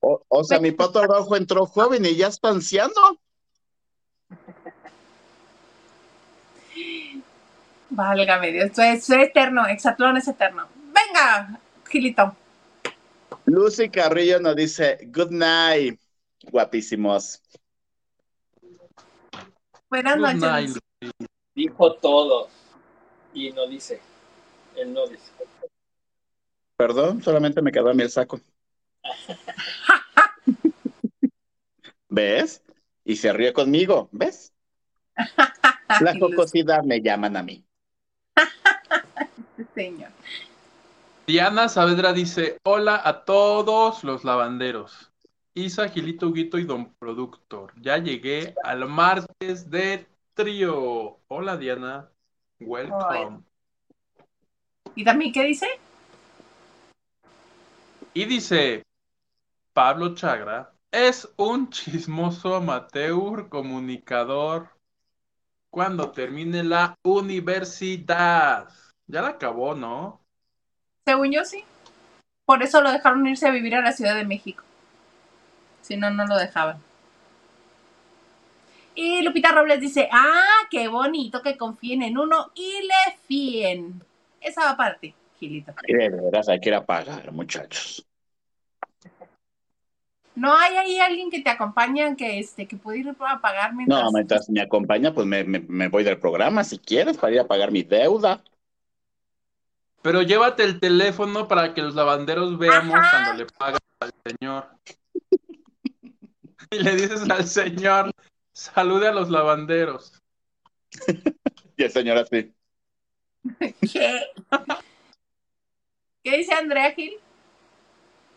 O, sea, mi pato rojo entró joven y ya está anciano. Válgame Dios, esto es eterno, Exatlón es eterno. Venga, Gilito. Lucy Carrillo nos dice, good night, guapísimos. Buenas noches. Dijo todo y no dice. Él no dice. Perdón, solamente me quedó a mí el saco. ¿Ves? Y se ríe conmigo, ¿ves? La jocosidad me llaman a mí. Señor. Diana Saavedra dice: Hola a todos los lavanderos. Isa, Gilito, Guito y Don Productor. Ya llegué al martes de trío. Hola Diana. Welcome. ¿Y también qué dice? Y dice Pablo Chagra es un chismoso amateur comunicador cuando termine la universidad. Ya la acabó, ¿no? Según yo sí. Por eso lo dejaron irse a vivir a la Ciudad de México. Si no, no lo dejaban. Y Lupita Robles dice, ah, qué bonito que confíen en uno y le fíen. Esa va para ti, Gilito. de veras hay que ir a pagar, muchachos. ¿No hay ahí alguien que te acompañe, que, este, que puede ir a pagar mientras... No, mientras me acompaña, pues me, me voy del programa, si quieres, para ir a pagar mi deuda. Pero llévate el teléfono para que los lavanderos veamos cuando le pagan al señor. y le dices al señor, salude a los lavanderos. y el señor así. ¿Qué? ¿Qué dice Andrea Gil?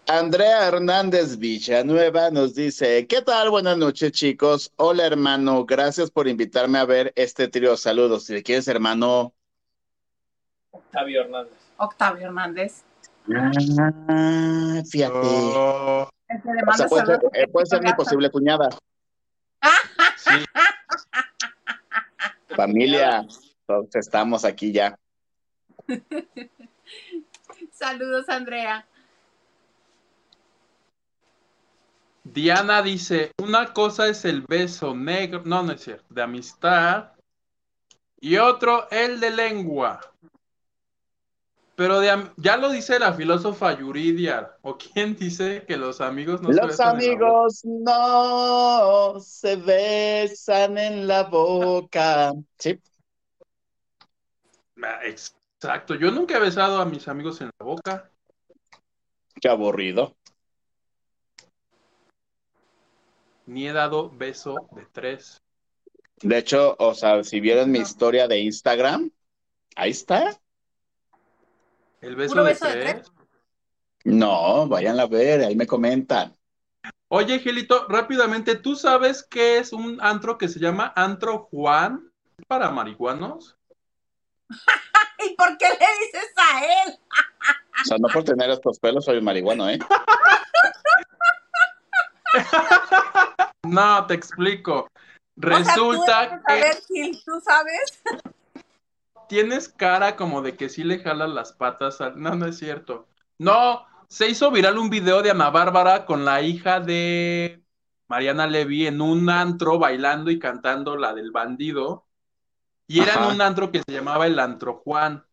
Andrea Hernández Villanueva nos dice, ¿qué tal? Buenas noches, chicos. Hola, hermano. Gracias por invitarme a ver este trío. Saludos. Si quieres, hermano. Octavio Hernández. Octavio Hernández. Ah, fíjate. Oh. puede, ser, eh, puede ser mi posible cuñada. Familia, todos estamos aquí ya. Saludos, Andrea. Diana dice, una cosa es el beso negro, no, no es cierto, de amistad, y otro el de lengua. Pero ya lo dice la filósofa Yuridia, o quién dice que los amigos no se Los amigos no se besan en la boca. Sí. Ah, exacto, yo nunca he besado a mis amigos en la boca. Qué aburrido. Ni he dado beso de tres. De hecho, o sea, si vieron mi historia de Instagram, ahí está. ¿El beso, de, tres? No, vayan a ver, ahí me comentan. Oye, Gelito, rápidamente, ¿tú sabes qué es un antro que se llama Antro Juan para marihuanos? ¿Y por qué le dices a él? o sea, no por tener estos pelos soy un marihuano, ¿eh? no, te explico. Resulta que... Ver, Gil, ¿Tú sabes? tienes cara como de que sí le jalas las patas. No, no es cierto. No, se hizo viral un video de Ana Bárbara con la hija de Mariana Levy en un antro bailando y cantando la del bandido. Y era en un antro que se llamaba el Antro Juan.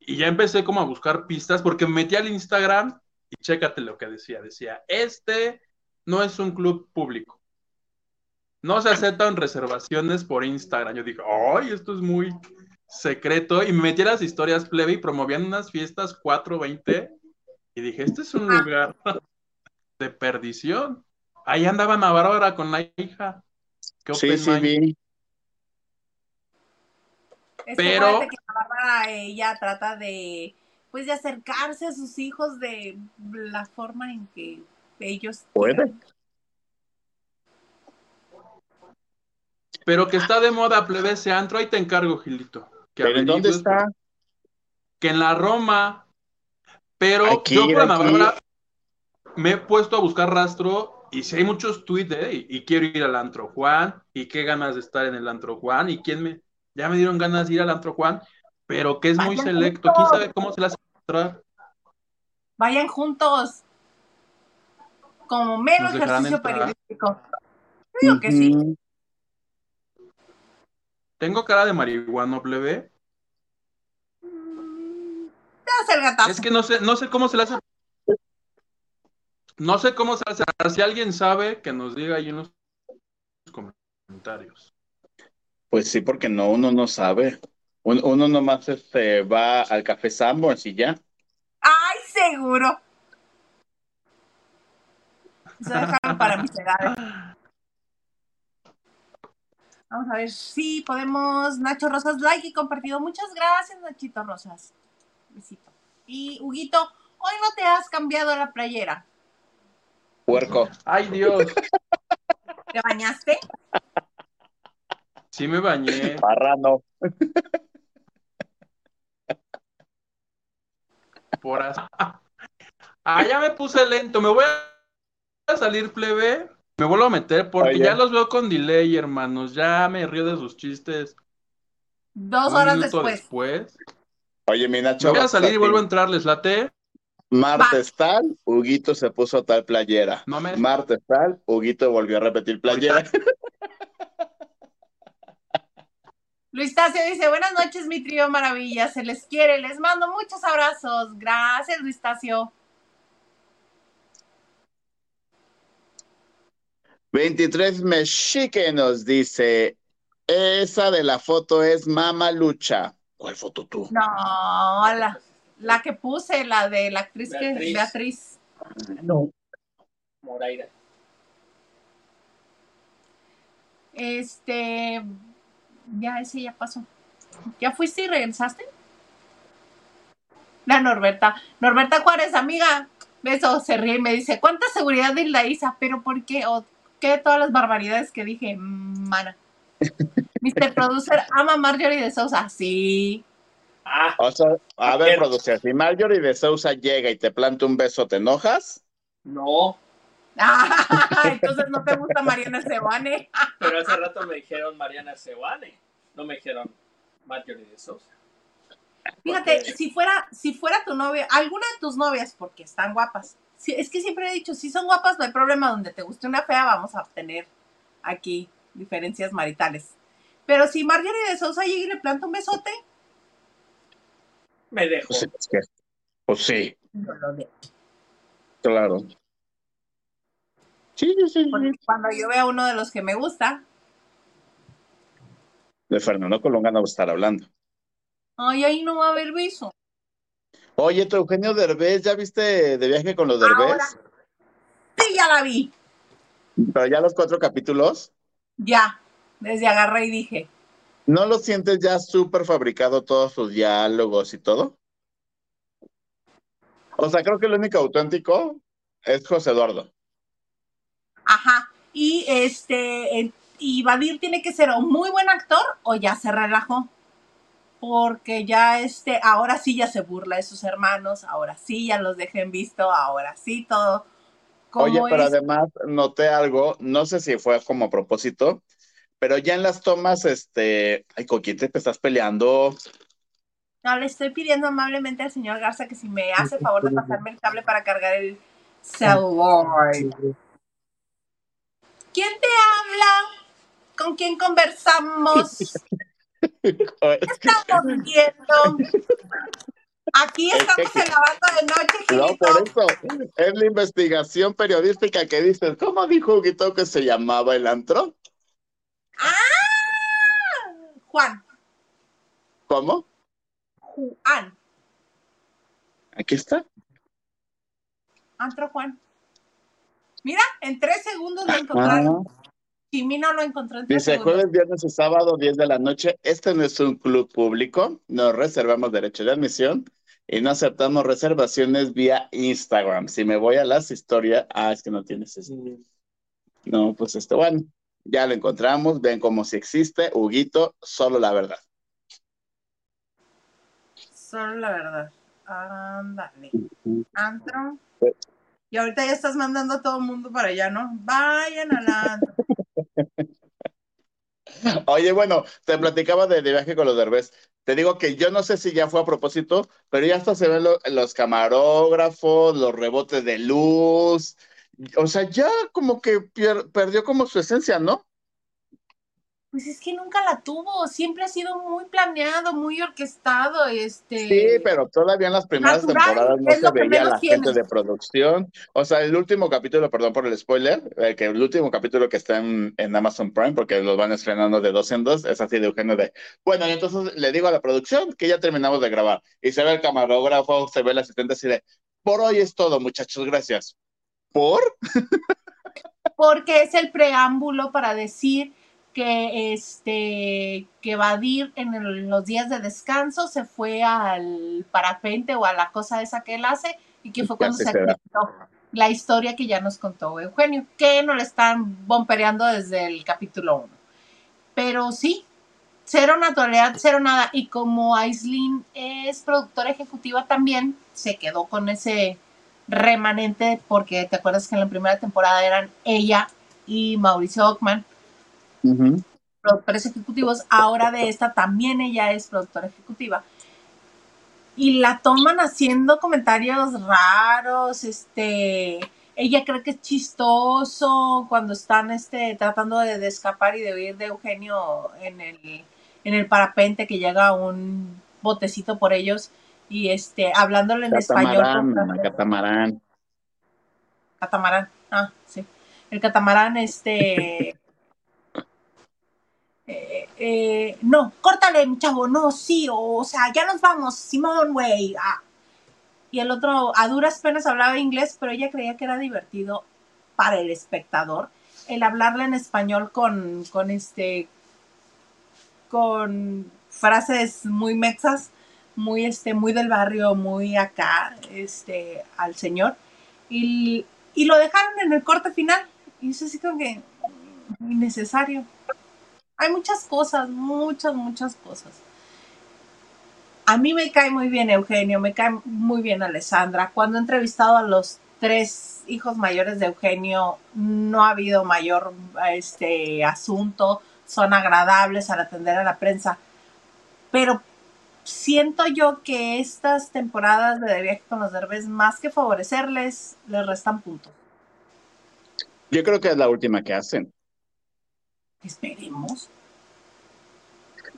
Y ya empecé como a buscar pistas porque me metí al Instagram y chécate lo que decía. Decía, este no es un club público. No se aceptan reservaciones por Instagram. Yo dije, ay, esto es muy secreto y me metí a las historias plebe y promovían unas fiestas 420 y dije, este es un lugar de perdición. Ahí andaba Bárbara con la hija. ¿Qué sí, sí, vi. pero que ella trata de pues de acercarse a sus hijos de la forma en que ellos puede pero que está de moda plebe ese antro ahí te encargo Gilito ¿Pero en dónde está? que en la Roma pero yo por Ana Bárbara me he puesto a buscar rastro y si hay muchos tweets de y, quiero ir al antro Juan y qué ganas de estar en el antro Juan y quién me ya me dieron ganas de ir al antro Juan, pero que es muy selecto. ¿Quién sabe cómo se las entrar? Vayan juntos. Como menos ejercicio periodístico. Digo que sí. ¿Tengo cara de marihuana, plebe? Te el gatazo. Es que no sé, no sé cómo se le hace. No sé cómo se hace. Si alguien sabe, que nos diga ahí en los comentarios. Pues sí, porque no, uno no sabe. Uno, nomás este, va al café Sanborns y ya. ¡Ay, seguro! Se dejaron para mis edades. Vamos a ver si podemos. Nacho Rosas, like y compartido. Muchas gracias, Nachito Rosas. Besito. Y Huguito, hoy no te has cambiado la playera. Puerco. Ay, Dios. ¿Te bañaste? Sí me bañé. Parrano. Por Ah, ya me puse lento. Me voy a salir plebe. Me vuelvo a meter porque ya los veo con delay, hermanos. Ya me río de sus chistes. Dos horas después. Oye, mi Nacho. voy a salir y vuelvo a entrarles, late. Martes tal, Huguito se puso tal playera. No me... Martes tal, Huguito volvió a repetir playera. Luis Tacio dice, buenas noches, mi trío maravilla, se les quiere, les mando muchos abrazos. Gracias, Luis Tacio. 23 Mexique nos dice, esa de la foto es Mama Lucha. ¿Cuál foto tú? No, la, que puse, la de la actriz que es Beatriz. No. Moraira. Este, ya ese ya pasó. ¿Ya fuiste y regresaste? La Norberta. Norberta Juárez, amiga. Beso, se ríe y me dice, ¿cuánta seguridad de la Isa? ¿Pero por qué? ¿O qué todas las barbaridades que dije? Mana. Mr. Producer ama Marjorie de Sousa. Sí. Ah, o sea, a ver, producer, si Marjorie de Sousa llega y te planta un beso, ¿te enojas? No. Ah, entonces no te gusta Mariana Sebane. Pero hace rato me dijeron Mariana Sebane, no me dijeron Marjorie de Sousa. Fíjate, si fuera, si fuera tu novia, alguna de tus novias, porque están guapas. Es que siempre he dicho, si son guapas, no hay problema. Donde te guste una fea, vamos a obtener aquí diferencias maritales. Pero si Marjorie de Sousa llega y le planta un besote, me dejo. Pues, pues sí. No lo dejo. Claro. Sí, sí, sí. cuando yo veo uno de los que me gusta. De Fernando Colunga no va a estar hablando. Ay, ahí no va a haber beso. Oye, tu Eugenio Derbez, ¿ya viste de viaje con los Derbez? Sí, ya la vi. ¿Pero ya los cuatro capítulos? Ya, desde agarré y dije. ¿No lo sientes ya súper fabricado todos sus diálogos y todo? O sea, creo que el único auténtico es José Eduardo. Ajá. Y este, y Badir tiene que ser un muy buen actor o ya se relajó. Porque ya este, ahora sí ya se burla de sus hermanos, ahora sí ya los dejen visto, ahora sí todo. Oye, pero además noté algo, no sé si fue como a propósito, pero ya en las tomas, este, ay, ¿con quién te estás peleando? No, le estoy pidiendo amablemente al señor Garza que si me hace favor de pasarme el cable para cargar el celular. ¿Quién te habla? ¿Con quién conversamos? ¿Qué estamos viendo? Aquí estamos en la banda de noche, No, por eso es la investigación periodística que dices. ¿Cómo dijo Huguito que se llamaba el antro? ¡Ah! Juan. ¿Cómo? Juan. Aquí está. Antro Juan. Mira, en tres segundos lo encontraron. Jimmy no lo encontró en Dice jueves, viernes y sábado, 10 de la noche. Este no es un club público, no reservamos derecho de admisión y no aceptamos reservaciones vía Instagram. Si me voy a las historias, ah, es que no tienes eso. No, pues esto, bueno, ya lo encontramos, ven como si existe, Huguito, solo la verdad. Solo la verdad. Ándale. Antro. Y ahorita ya estás mandando a todo el mundo para allá, ¿no? Vayan a la Oye, bueno, te platicaba de, viaje con los derbés. Te digo que yo no sé si ya fue a propósito, pero ya hasta se ven los camarógrafos, los rebotes de luz. O sea, ya como que perdió como su esencia, ¿no? Pues es que nunca la tuvo, siempre ha sido muy planeado, muy orquestado, este... Sí, pero todavía en las primeras temporadas no se veía la gente de producción. O sea, el último capítulo, perdón por el spoiler, eh, que el último capítulo que está en, Amazon Prime, porque los van estrenando de dos en dos, es así de Eugenio de, bueno, y entonces le digo a la producción que ya terminamos de grabar, y se ve el camarógrafo, se ve el asistente así de, por hoy es todo, muchachos, gracias. ¿Por? Porque es el preámbulo para decir que este que Vadir en los días de descanso se fue al parapente o a la cosa esa que él hace y que fue cuando se acreditó la historia que ya nos contó Eugenio, que no le están bompereando desde el capítulo 1. Pero sí, cero naturalidad, cero nada. Y como Aislinn es productora ejecutiva también, se quedó con ese remanente, porque te acuerdas que en la primera temporada eran ella y Mauricio Ockman productores ejecutivos, ahora de esta también ella es productora ejecutiva. Y la toman haciendo comentarios raros, este, ella cree que es chistoso cuando están este, tratando de, escapar y de huir de Eugenio en el, en el parapente que llega un botecito por ellos y este hablándole en español. Catamarán. Catamarán, ah, sí. El catamarán, este, eh, eh, no, córtale, chavo, no, sí, o, sea, ya nos vamos, Simón, güey. Ah. Y el otro a duras penas hablaba inglés, pero ella creía que era divertido para el espectador el hablarle en español con, con este, con frases muy mexas, muy este, muy del barrio, muy acá, este, al señor. Y, y lo dejaron en el corte final. Y eso sí como que innecesario. Hay muchas cosas, muchas, muchas cosas. A mí me cae muy bien Eugenio, me cae muy bien Alessandra. Cuando he entrevistado a los tres hijos mayores de Eugenio, no ha habido mayor este, asunto, son agradables al atender a la prensa. Pero siento yo que estas temporadas de, viaje con los derbes, más que favorecerles, les restan puntos. Yo creo que es la última que hacen. Esperemos.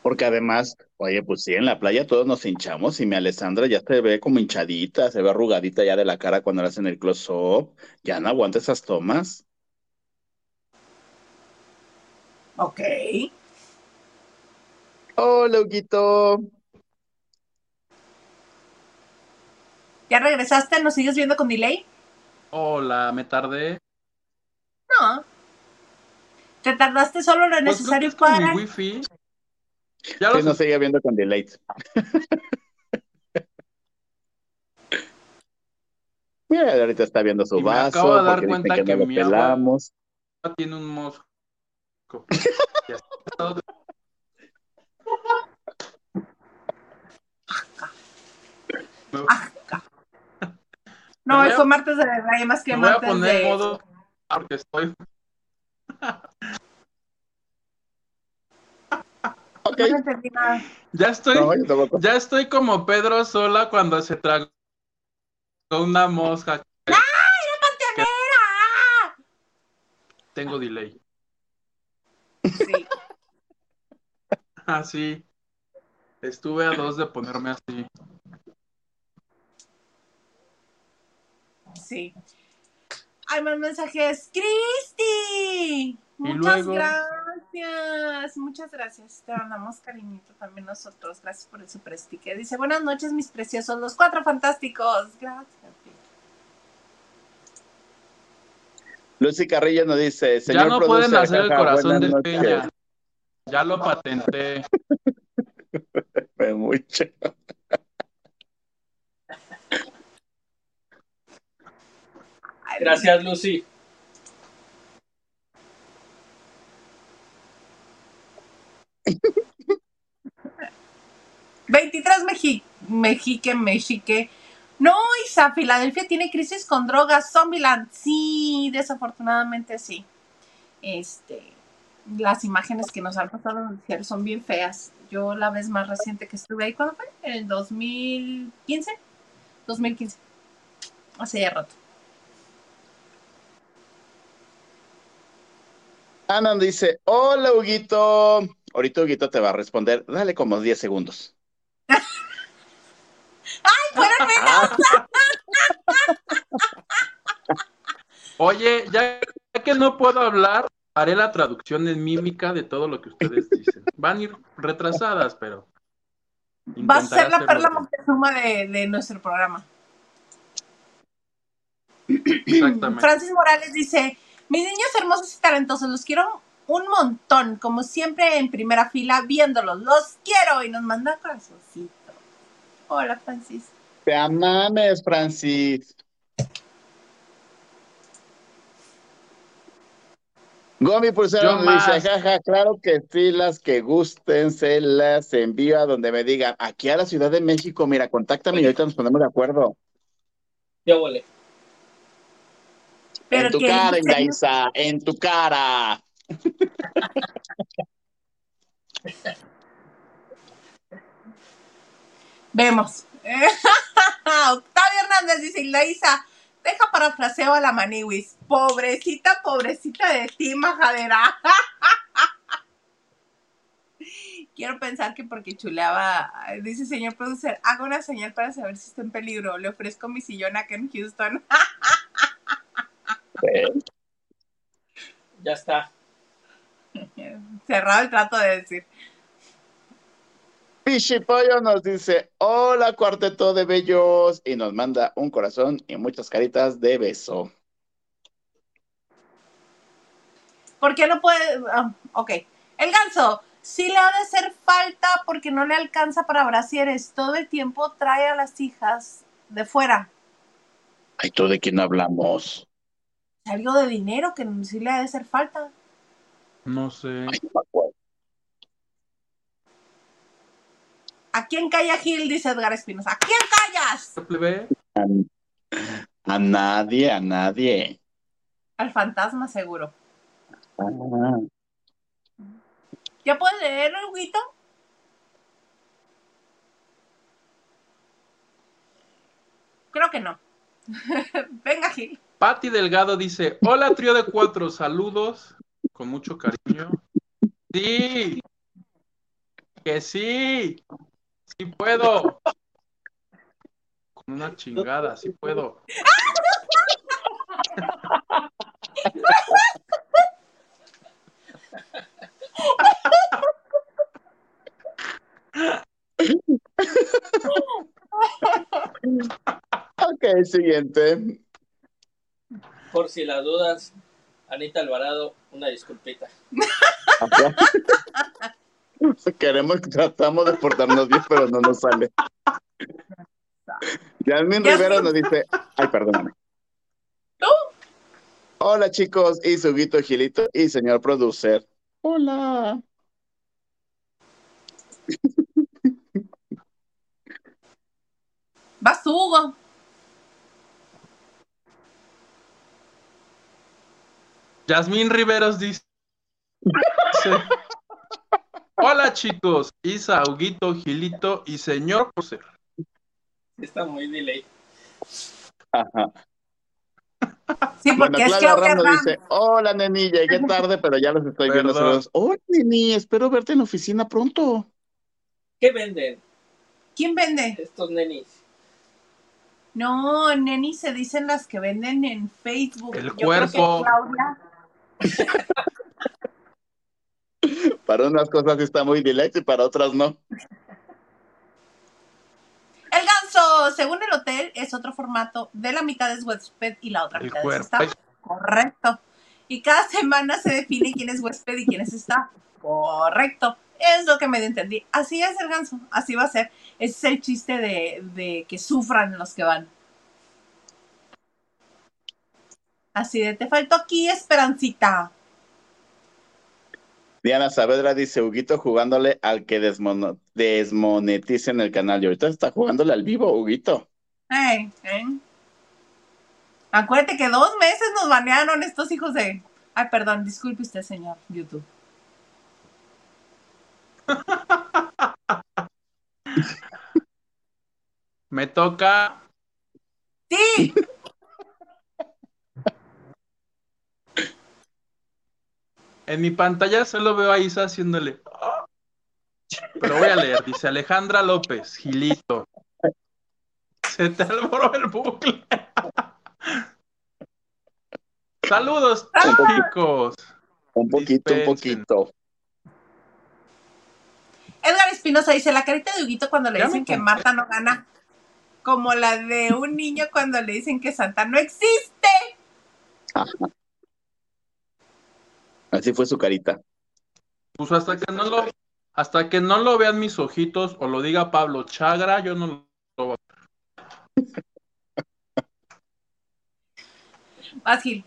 Porque además, oye, pues sí, en la playa todos nos hinchamos y mi Alessandra ya se ve como hinchadita, se ve arrugadita ya de la cara cuando le hacen el close-up. Ya no aguanta esas tomas. Ok. Hola, Huguito. ¿Ya regresaste? ¿Nos sigues viendo con delay? Hola, me tardé. No, te tardaste solo lo pues necesario para. Mi wifi. Ya sí, no seguía viendo con delay. Mira, ahorita está viendo su vaso. Me acabo de dar cuenta que, mi pelamos. tiene un mosco. no, eso martes de rey más que martes voy a poner modo porque estoy ya estoy, ya estoy como Pedro Sola cuando se tragó una mosca. ¡Ay, la Tengo delay. Sí. Así. Ah, Estuve a dos de ponerme así. Sí. Hay más mensajes. ¡Cristi! Muchas gracias, muchas gracias. Te mandamos cariñito también nosotros. Gracias por el super sticker. Dice, buenas noches, mis preciosos, los cuatro fantásticos. Gracias. Lucy Carrillo nos dice, señor Ya no pueden hacer el corazón de Peña. Ya lo patenté. Fue mucho. Gracias, Lucy. ¿23 Mexique, Mexique. No, Isa, Filadelfia tiene crisis con drogas. Zombieland, sí, desafortunadamente sí. Este, las imágenes que nos han pasado son bien feas. Yo la vez más reciente que estuve ahí, ¿cuándo fue? En el 2015. 2015. Hace ya rato. Ana dice, hola Huguito. Ahorita Huguito te va a responder. Dale como 10 segundos. ¡Ay, fueron menos! Oye, ya que no puedo hablar, haré la traducción en mímica de todo lo que ustedes dicen. Van a ir retrasadas, pero. Va a ser la perla Montezuma de, de nuestro programa. Exactamente. Francis Morales dice: Mis niños hermosos y talentosos, los quiero un montón, como siempre en primera fila, viéndolos. Los quiero y nos manda corazoncito. Hola, Francis. Te amames, Francis. Gomi Pulsero me dice, jaja, claro que sí, las que gusten, se las envío a donde me digan, aquí a la Ciudad de México, mira, contáctame y ahorita nos ponemos de acuerdo. Ya volé. En tu cara, Ingaisa, en tu cara. Vemos. Octavio Hernández dice, Isa, deja parafraseo a la Maniwis. Pobrecita, pobrecita de ti, majadera. Quiero pensar que porque chuleaba, dice señor producer, haga una señal para saber si está en peligro. Le ofrezco mi sillón acá en Houston. ya está. Cerrado el trato de decir. Pollo nos dice, hola cuarteto de bellos, y nos manda un corazón y muchas caritas de beso. ¿Por qué no puede? Ah, ok. El ganso, sí le ha de hacer falta porque no le alcanza para brasieres. Todo el tiempo trae a las hijas de fuera. Ay, ¿tú de quién hablamos? Algo de dinero que sí le ha de hacer falta. No sé. ¿A quién calla Gil? Dice Edgar Espinosa. ¿A quién callas? A, nadie, a nadie. Al fantasma, seguro. Ah. ¿Ya puedes leer, Huguito? Creo que no. Venga, Gil. Patti Delgado dice: Hola, trío de cuatro, saludos con mucho cariño. Sí, que sí, sí puedo. Con una chingada, sí puedo. ok, siguiente. Por si las dudas, Anita Alvarado, una disculpita. Queremos, tratamos de portarnos bien, pero no nos sale. Yasmin Rivera nos dice, ay, perdóname. Hola chicos, y su guito Gilito y señor producer. Hola. Vas Hugo. Yasmín Riveros dice. Hola chicos, Isa, Huguito, Gilito y señor José. Está muy delay. Ajá. Sí, porque es que dice, hola neni, llegué tarde, pero ya los estoy viendo. Hola neni, espero verte en la oficina pronto. ¿Qué venden? ¿Quién vende? Estos nenis. No, nenis se dicen las que venden en Facebook. El cuerpo. para unas cosas está muy deluxe y para otras no. El ganso, según el hotel, es otro formato. De la mitad es huésped y la otra mitad es Correcto. Y cada semana se define quién es huésped y quién es está. Correcto. Es lo que me entendí. Así es el ganso. Así va a ser. Ese es el chiste de, de que sufran los que van. Así de, te faltó aquí, Esperancita. Diana Saavedra dice, Huguito jugándole al que desmono, desmoneticen el canal. Y ahorita está jugándole al vivo, Huguito. Hey, Acuérdate que dos meses nos banearon estos hijos de... Ay, perdón, disculpe usted, señor YouTube. Me toca. Sí. En mi pantalla solo veo a Isa haciéndole. Pero voy a leer. Dice Alejandra López, Gilito. Se te alboró el bucle. Saludos, chicos. Un poquito, un poquito. Edgar Espinosa dice, la carita de Huguito cuando le dicen que Marta no gana, como la de un niño cuando le dicen que Santa no existe. Así fue su carita. Pues hasta que no lo, hasta que no lo vean mis ojitos o lo diga Pablo Chagra, yo no lo voy a Gil.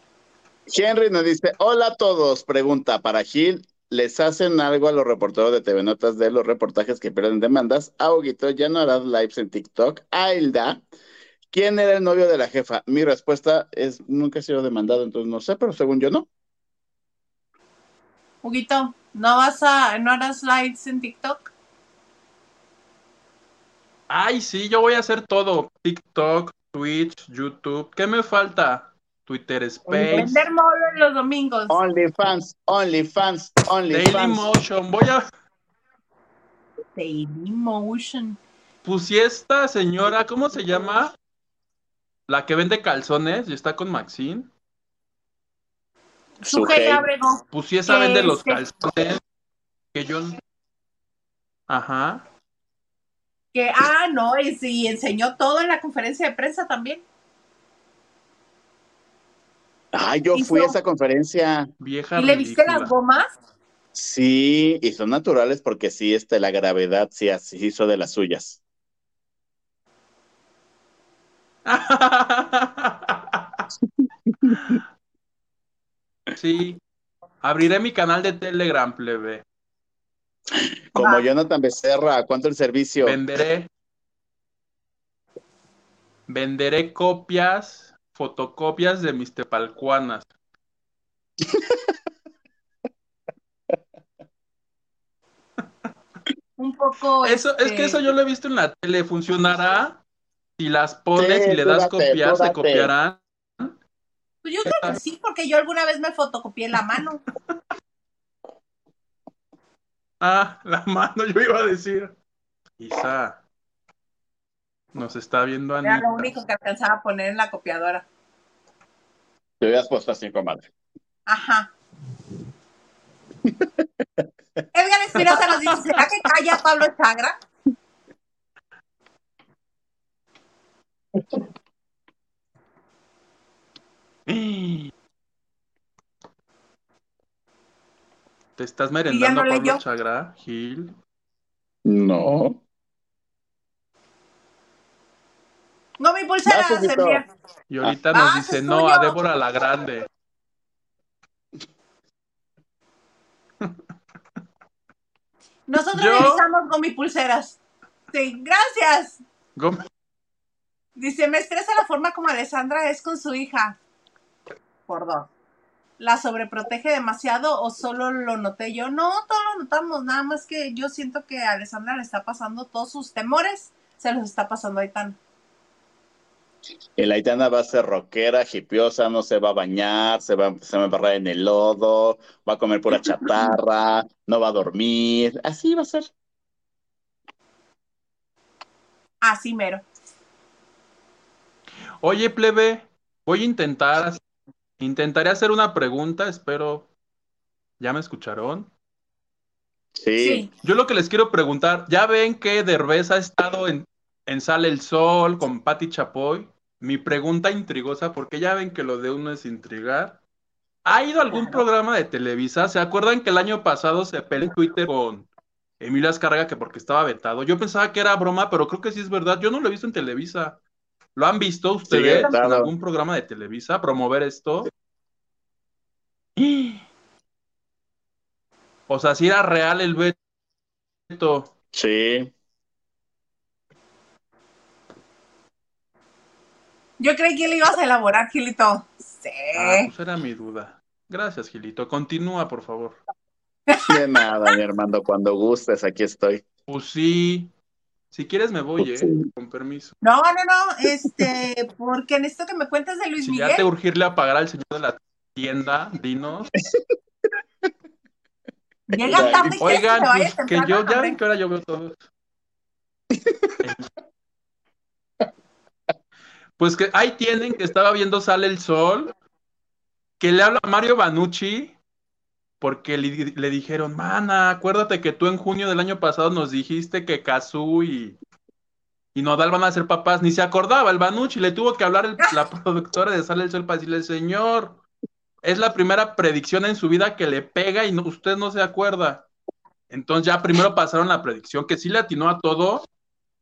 Henry nos dice, hola a todos, pregunta para Gil, ¿les hacen algo a los reporteros de TV Notas de los reportajes que pierden demandas? A ya no harás lives en TikTok. A Hilda, ¿quién era el novio de la jefa? Mi respuesta es, nunca he sido demandado, entonces no sé, pero según yo no. Huguito, ¿no vas a, no harás lives en TikTok? Ay, sí, yo voy a hacer todo. TikTok, Twitch, YouTube. ¿Qué me falta? Twitter Space. Vender molo en los domingos. OnlyFans, OnlyFans, OnlyFans. Dailymotion, voy a... Dailymotion. Pues si esta señora, ¿cómo se llama? La que vende calzones y está con Maxine. Pues si esa vende los calzones que yo. Ajá. Que, ah, no, y sí, enseñó todo en la conferencia de prensa también. Ah, yo fui a esa conferencia. Vieja ¿Y le viste las gomas? Sí, y son naturales porque sí, este, la gravedad sí, así hizo de las suyas. Sí. Abriré mi canal de Telegram, plebe. Como Jonathan Becerra, ¿cuánto el servicio? Venderé. Venderé copias, fotocopias de mis tepalcuanas. Un poco. Eso, Es que eso este yo lo he visto en la tele. ¿Funcionará? Si las pones y le das copiar, se copiarán. Pues yo creo que sí, porque yo alguna vez me fotocopié la mano. Ah, la mano, yo iba a decir. Isa. Nos está viendo Anita. Era lo único que alcanzaba a poner en la copiadora. Te habías puesto así, comadre. Ajá. Edgar Espinosa nos dice, ¿será que calla Pablo Chagra? ¿Te estás merendando no Pablo Chagra, Gil? No. No, mi pulsera se Y ahorita nos dice no a Débora la Grande. Nosotros revisamos con pulseras. Sí, gracias. Dice, me estresa la forma como Alessandra es con su hija por dos. ¿La sobreprotege demasiado o solo lo noté yo? No, todos lo notamos, nada más que yo siento que a Alessandra le está pasando todos sus temores, se los está pasando a Aitana. El Aitana va a ser rockera, hipiosa, no se va a bañar, se va, se va a embarrar en el lodo, va a comer pura chatarra, no va a dormir, así va a ser. Así mero. Oye, plebe, voy a intentar Intentaré hacer una pregunta, espero. ¿Ya me escucharon? Sí. Yo lo que les quiero preguntar, ya ven que Derbez ha estado en, en Sale el Sol con Patti Chapoy. Mi pregunta intrigosa, porque ya ven que lo de uno es intrigar. ¿Ha ido algún programa de Televisa? ¿Se acuerdan que el año pasado se peleó en Twitter con Emilia Escarga que porque estaba vetado? Yo pensaba que era broma, pero creo que sí es verdad. Yo no lo he visto en Televisa. ¿Lo han visto ustedes en algún programa de Televisa promover esto? O sea, si era real el veto. Sí. Yo creí que le ibas a elaborar, Gilito. Sí. Ah, pues era mi duda. Gracias, Gilito. Continúa, por favor. De nada, mi hermano. Cuando gustes, aquí estoy. Pues sí. Si quieres me voy, ¿eh? Con permiso. No, no, no. Este, porque en esto que me cuentas de Luis si Miguel. ya te urgirle a pagar al señor de la tienda, dinos. Llega tarde. Oigan, pues, que yo, ya ven que ahora yo veo todo. pues que ahí tienen que estaba viendo Sale el Sol, que le habla a Mario Banucci, porque le, dijeron, mana, acuérdate que tú en junio del año pasado nos dijiste que Kazu y, y Nodal van a ser papás. Ni se acordaba el Banucci, le tuvo que hablar la productora de Sale el Sol para decirle, señor, es la primera predicción en su vida que le pega y usted no se acuerda. Entonces ya primero pasaron la predicción que sí le atinó a todo,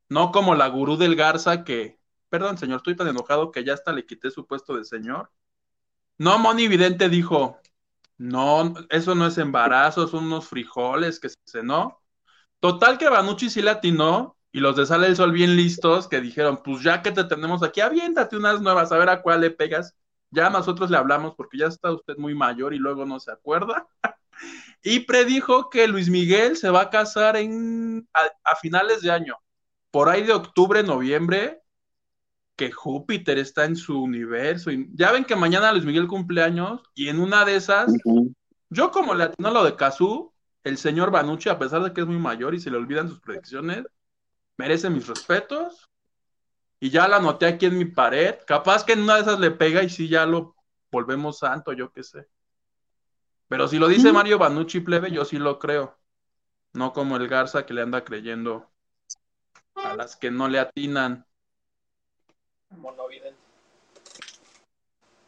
no como la gurú del Garza que, perdón señor, estoy tan enojado que ya hasta le quité su puesto de señor. No, Moni Vidente dijo, no, eso no es embarazo, son unos frijoles que se cenó. Total que Banucci sí le atinó y los de Sale el Sol bien listos que dijeron, pues ya que te tenemos aquí, aviéntate unas nuevas, a ver a cuál le pegas. Ya nosotros le hablamos porque ya está usted muy mayor y luego no se acuerda. y predijo que Luis Miguel se va a casar en, a, finales de año, por ahí de octubre, noviembre, que Júpiter está en su universo. Y ya ven que mañana Luis Miguel cumple años y en una de esas, yo como le atino lo de Cazú, el señor Banucci, a pesar de que es muy mayor y se le olvidan sus predicciones, merece mis respetos y ya la anoté aquí en mi pared. Capaz que en una de esas le pega y sí ya lo volvemos santo, yo qué sé. Pero si lo dice Mario Banucci plebe, yo sí lo creo. No como el Garza que le anda creyendo a las que no le atinan.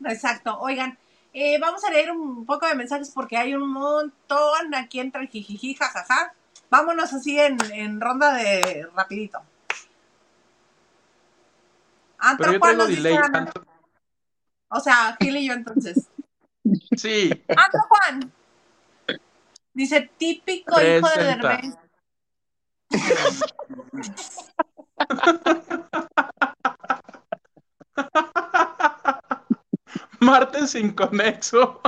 Exacto. Oigan, eh, vamos a leer un poco de mensajes porque hay un montón aquí entre el jijiji, jajaja. Vámonos así en, en ronda de rapidito. Antro Juan nos dice, O sea, Gil y yo entonces. Sí. Antro Juan. Dice, típico hijo de Derbez. Martes sin conexo.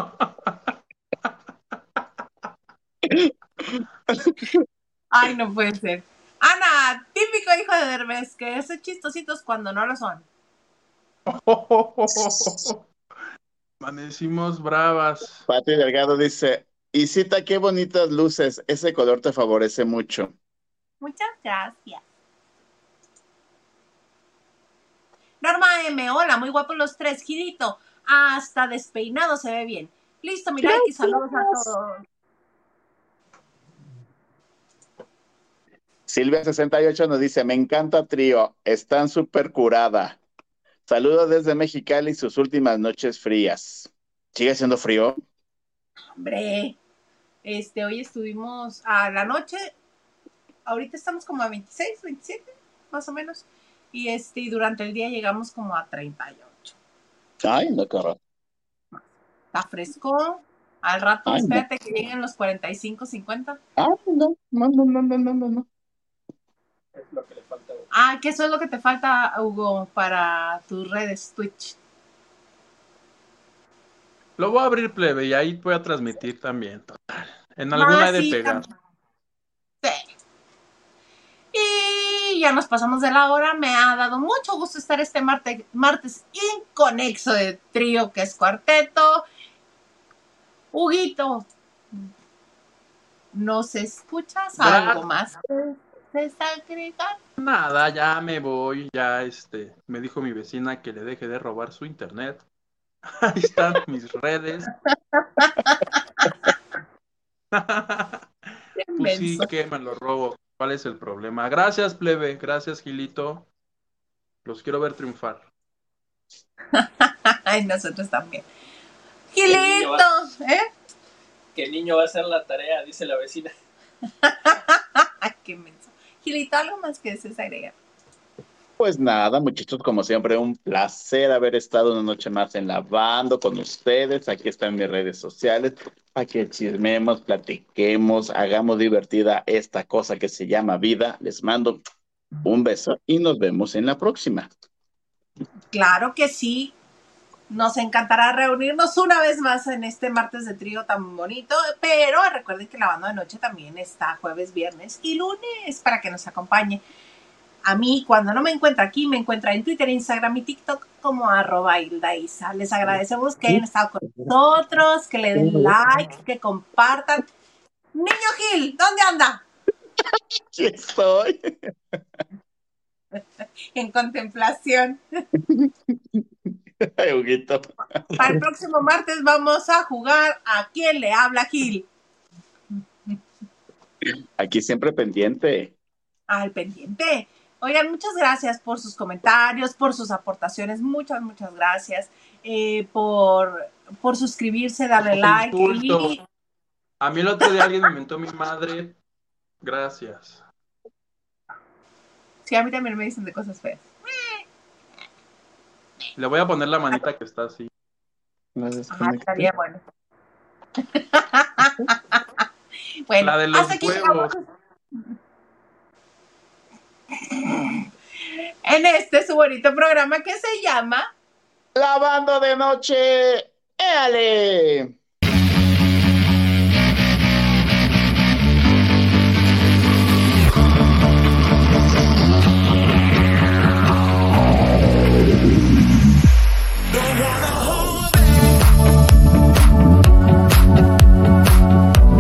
Ay, no puede ser. Ana, típico hijo de Derbez, que hace chistositos cuando no lo son. Amanecimos bravas. Pati Delgado dice, Isita, qué bonitas luces, ese color te favorece mucho. Muchas gracias. Norma M, hola, muy guapos los tres, Girito, hasta despeinado se ve bien. Listo, mira, y saludos a todos. Silvia68 nos dice, me encanta trío, están súper curada. Saludos desde Mexicali y sus últimas noches frías. ¿Sigue siendo frío? Hombre, este, hoy estuvimos a la noche, ahorita estamos como a 26, 27, más o menos, y este, y durante el día llegamos como a 38. Ay, no, caro. Está fresco. Al rato, espérate que lleguen los 45, 50. Ah, no, no, no, no, no, no, no lo que le falta. Ah, que eso es lo que te falta, Hugo, para tus redes Twitch. Lo voy a abrir plebe y ahí voy a transmitir también, total. En alguna ah, de pegar. Sí. Y ya nos pasamos de la hora. Me ha dado mucho gusto estar este martes, martes inconexo de trío que es cuarteto. Huguito, ¿nos escuchas algo más? Nada, ya me voy, ya este, me dijo mi vecina que le deje de robar su internet. Ahí están mis redes. pues sí, que me lo robo. ¿Cuál es el problema? Gracias, plebe. Gracias, Gilito. Los quiero ver triunfar. Ay, nosotros también. Gilito, ¿eh? ¿Qué niño va a hacer la tarea? Dice la vecina. Qué menso. Gilito, ¿algo más que desees agregar? Pues nada, muchachos, como siempre, un placer haber estado una noche más en Lavando con ustedes. Aquí están mis redes sociales para que chismemos, platiquemos, hagamos divertida esta cosa que se llama vida. Les mando un beso y nos vemos en la próxima. Claro que sí. Nos encantará reunirnos una vez más en este martes de trío tan bonito, pero recuerden que Lavando de Noche también está jueves, viernes y lunes para que nos acompañe a mí, cuando no me encuentra aquí, me encuentra en Twitter, Instagram y TikTok como arroba Isa. Les agradecemos que hayan estado con nosotros, que le den like, que compartan. Niño Gil, ¿dónde anda? Aquí estoy. en contemplación. Ay, Para el próximo martes vamos a jugar a quién le habla Gil. Aquí siempre pendiente. Al pendiente. Oigan, muchas gracias por sus comentarios, por sus aportaciones, muchas, muchas gracias eh, por, por suscribirse, darle like. A mí el otro día alguien me mentó mi madre. Gracias. Sí, a mí también me dicen de cosas feas. Le voy a poner la manita que está así. Ajá, estaría bueno. bueno, la de los huevos en este su bonito programa que se llama Lavando de noche. ¡Éale!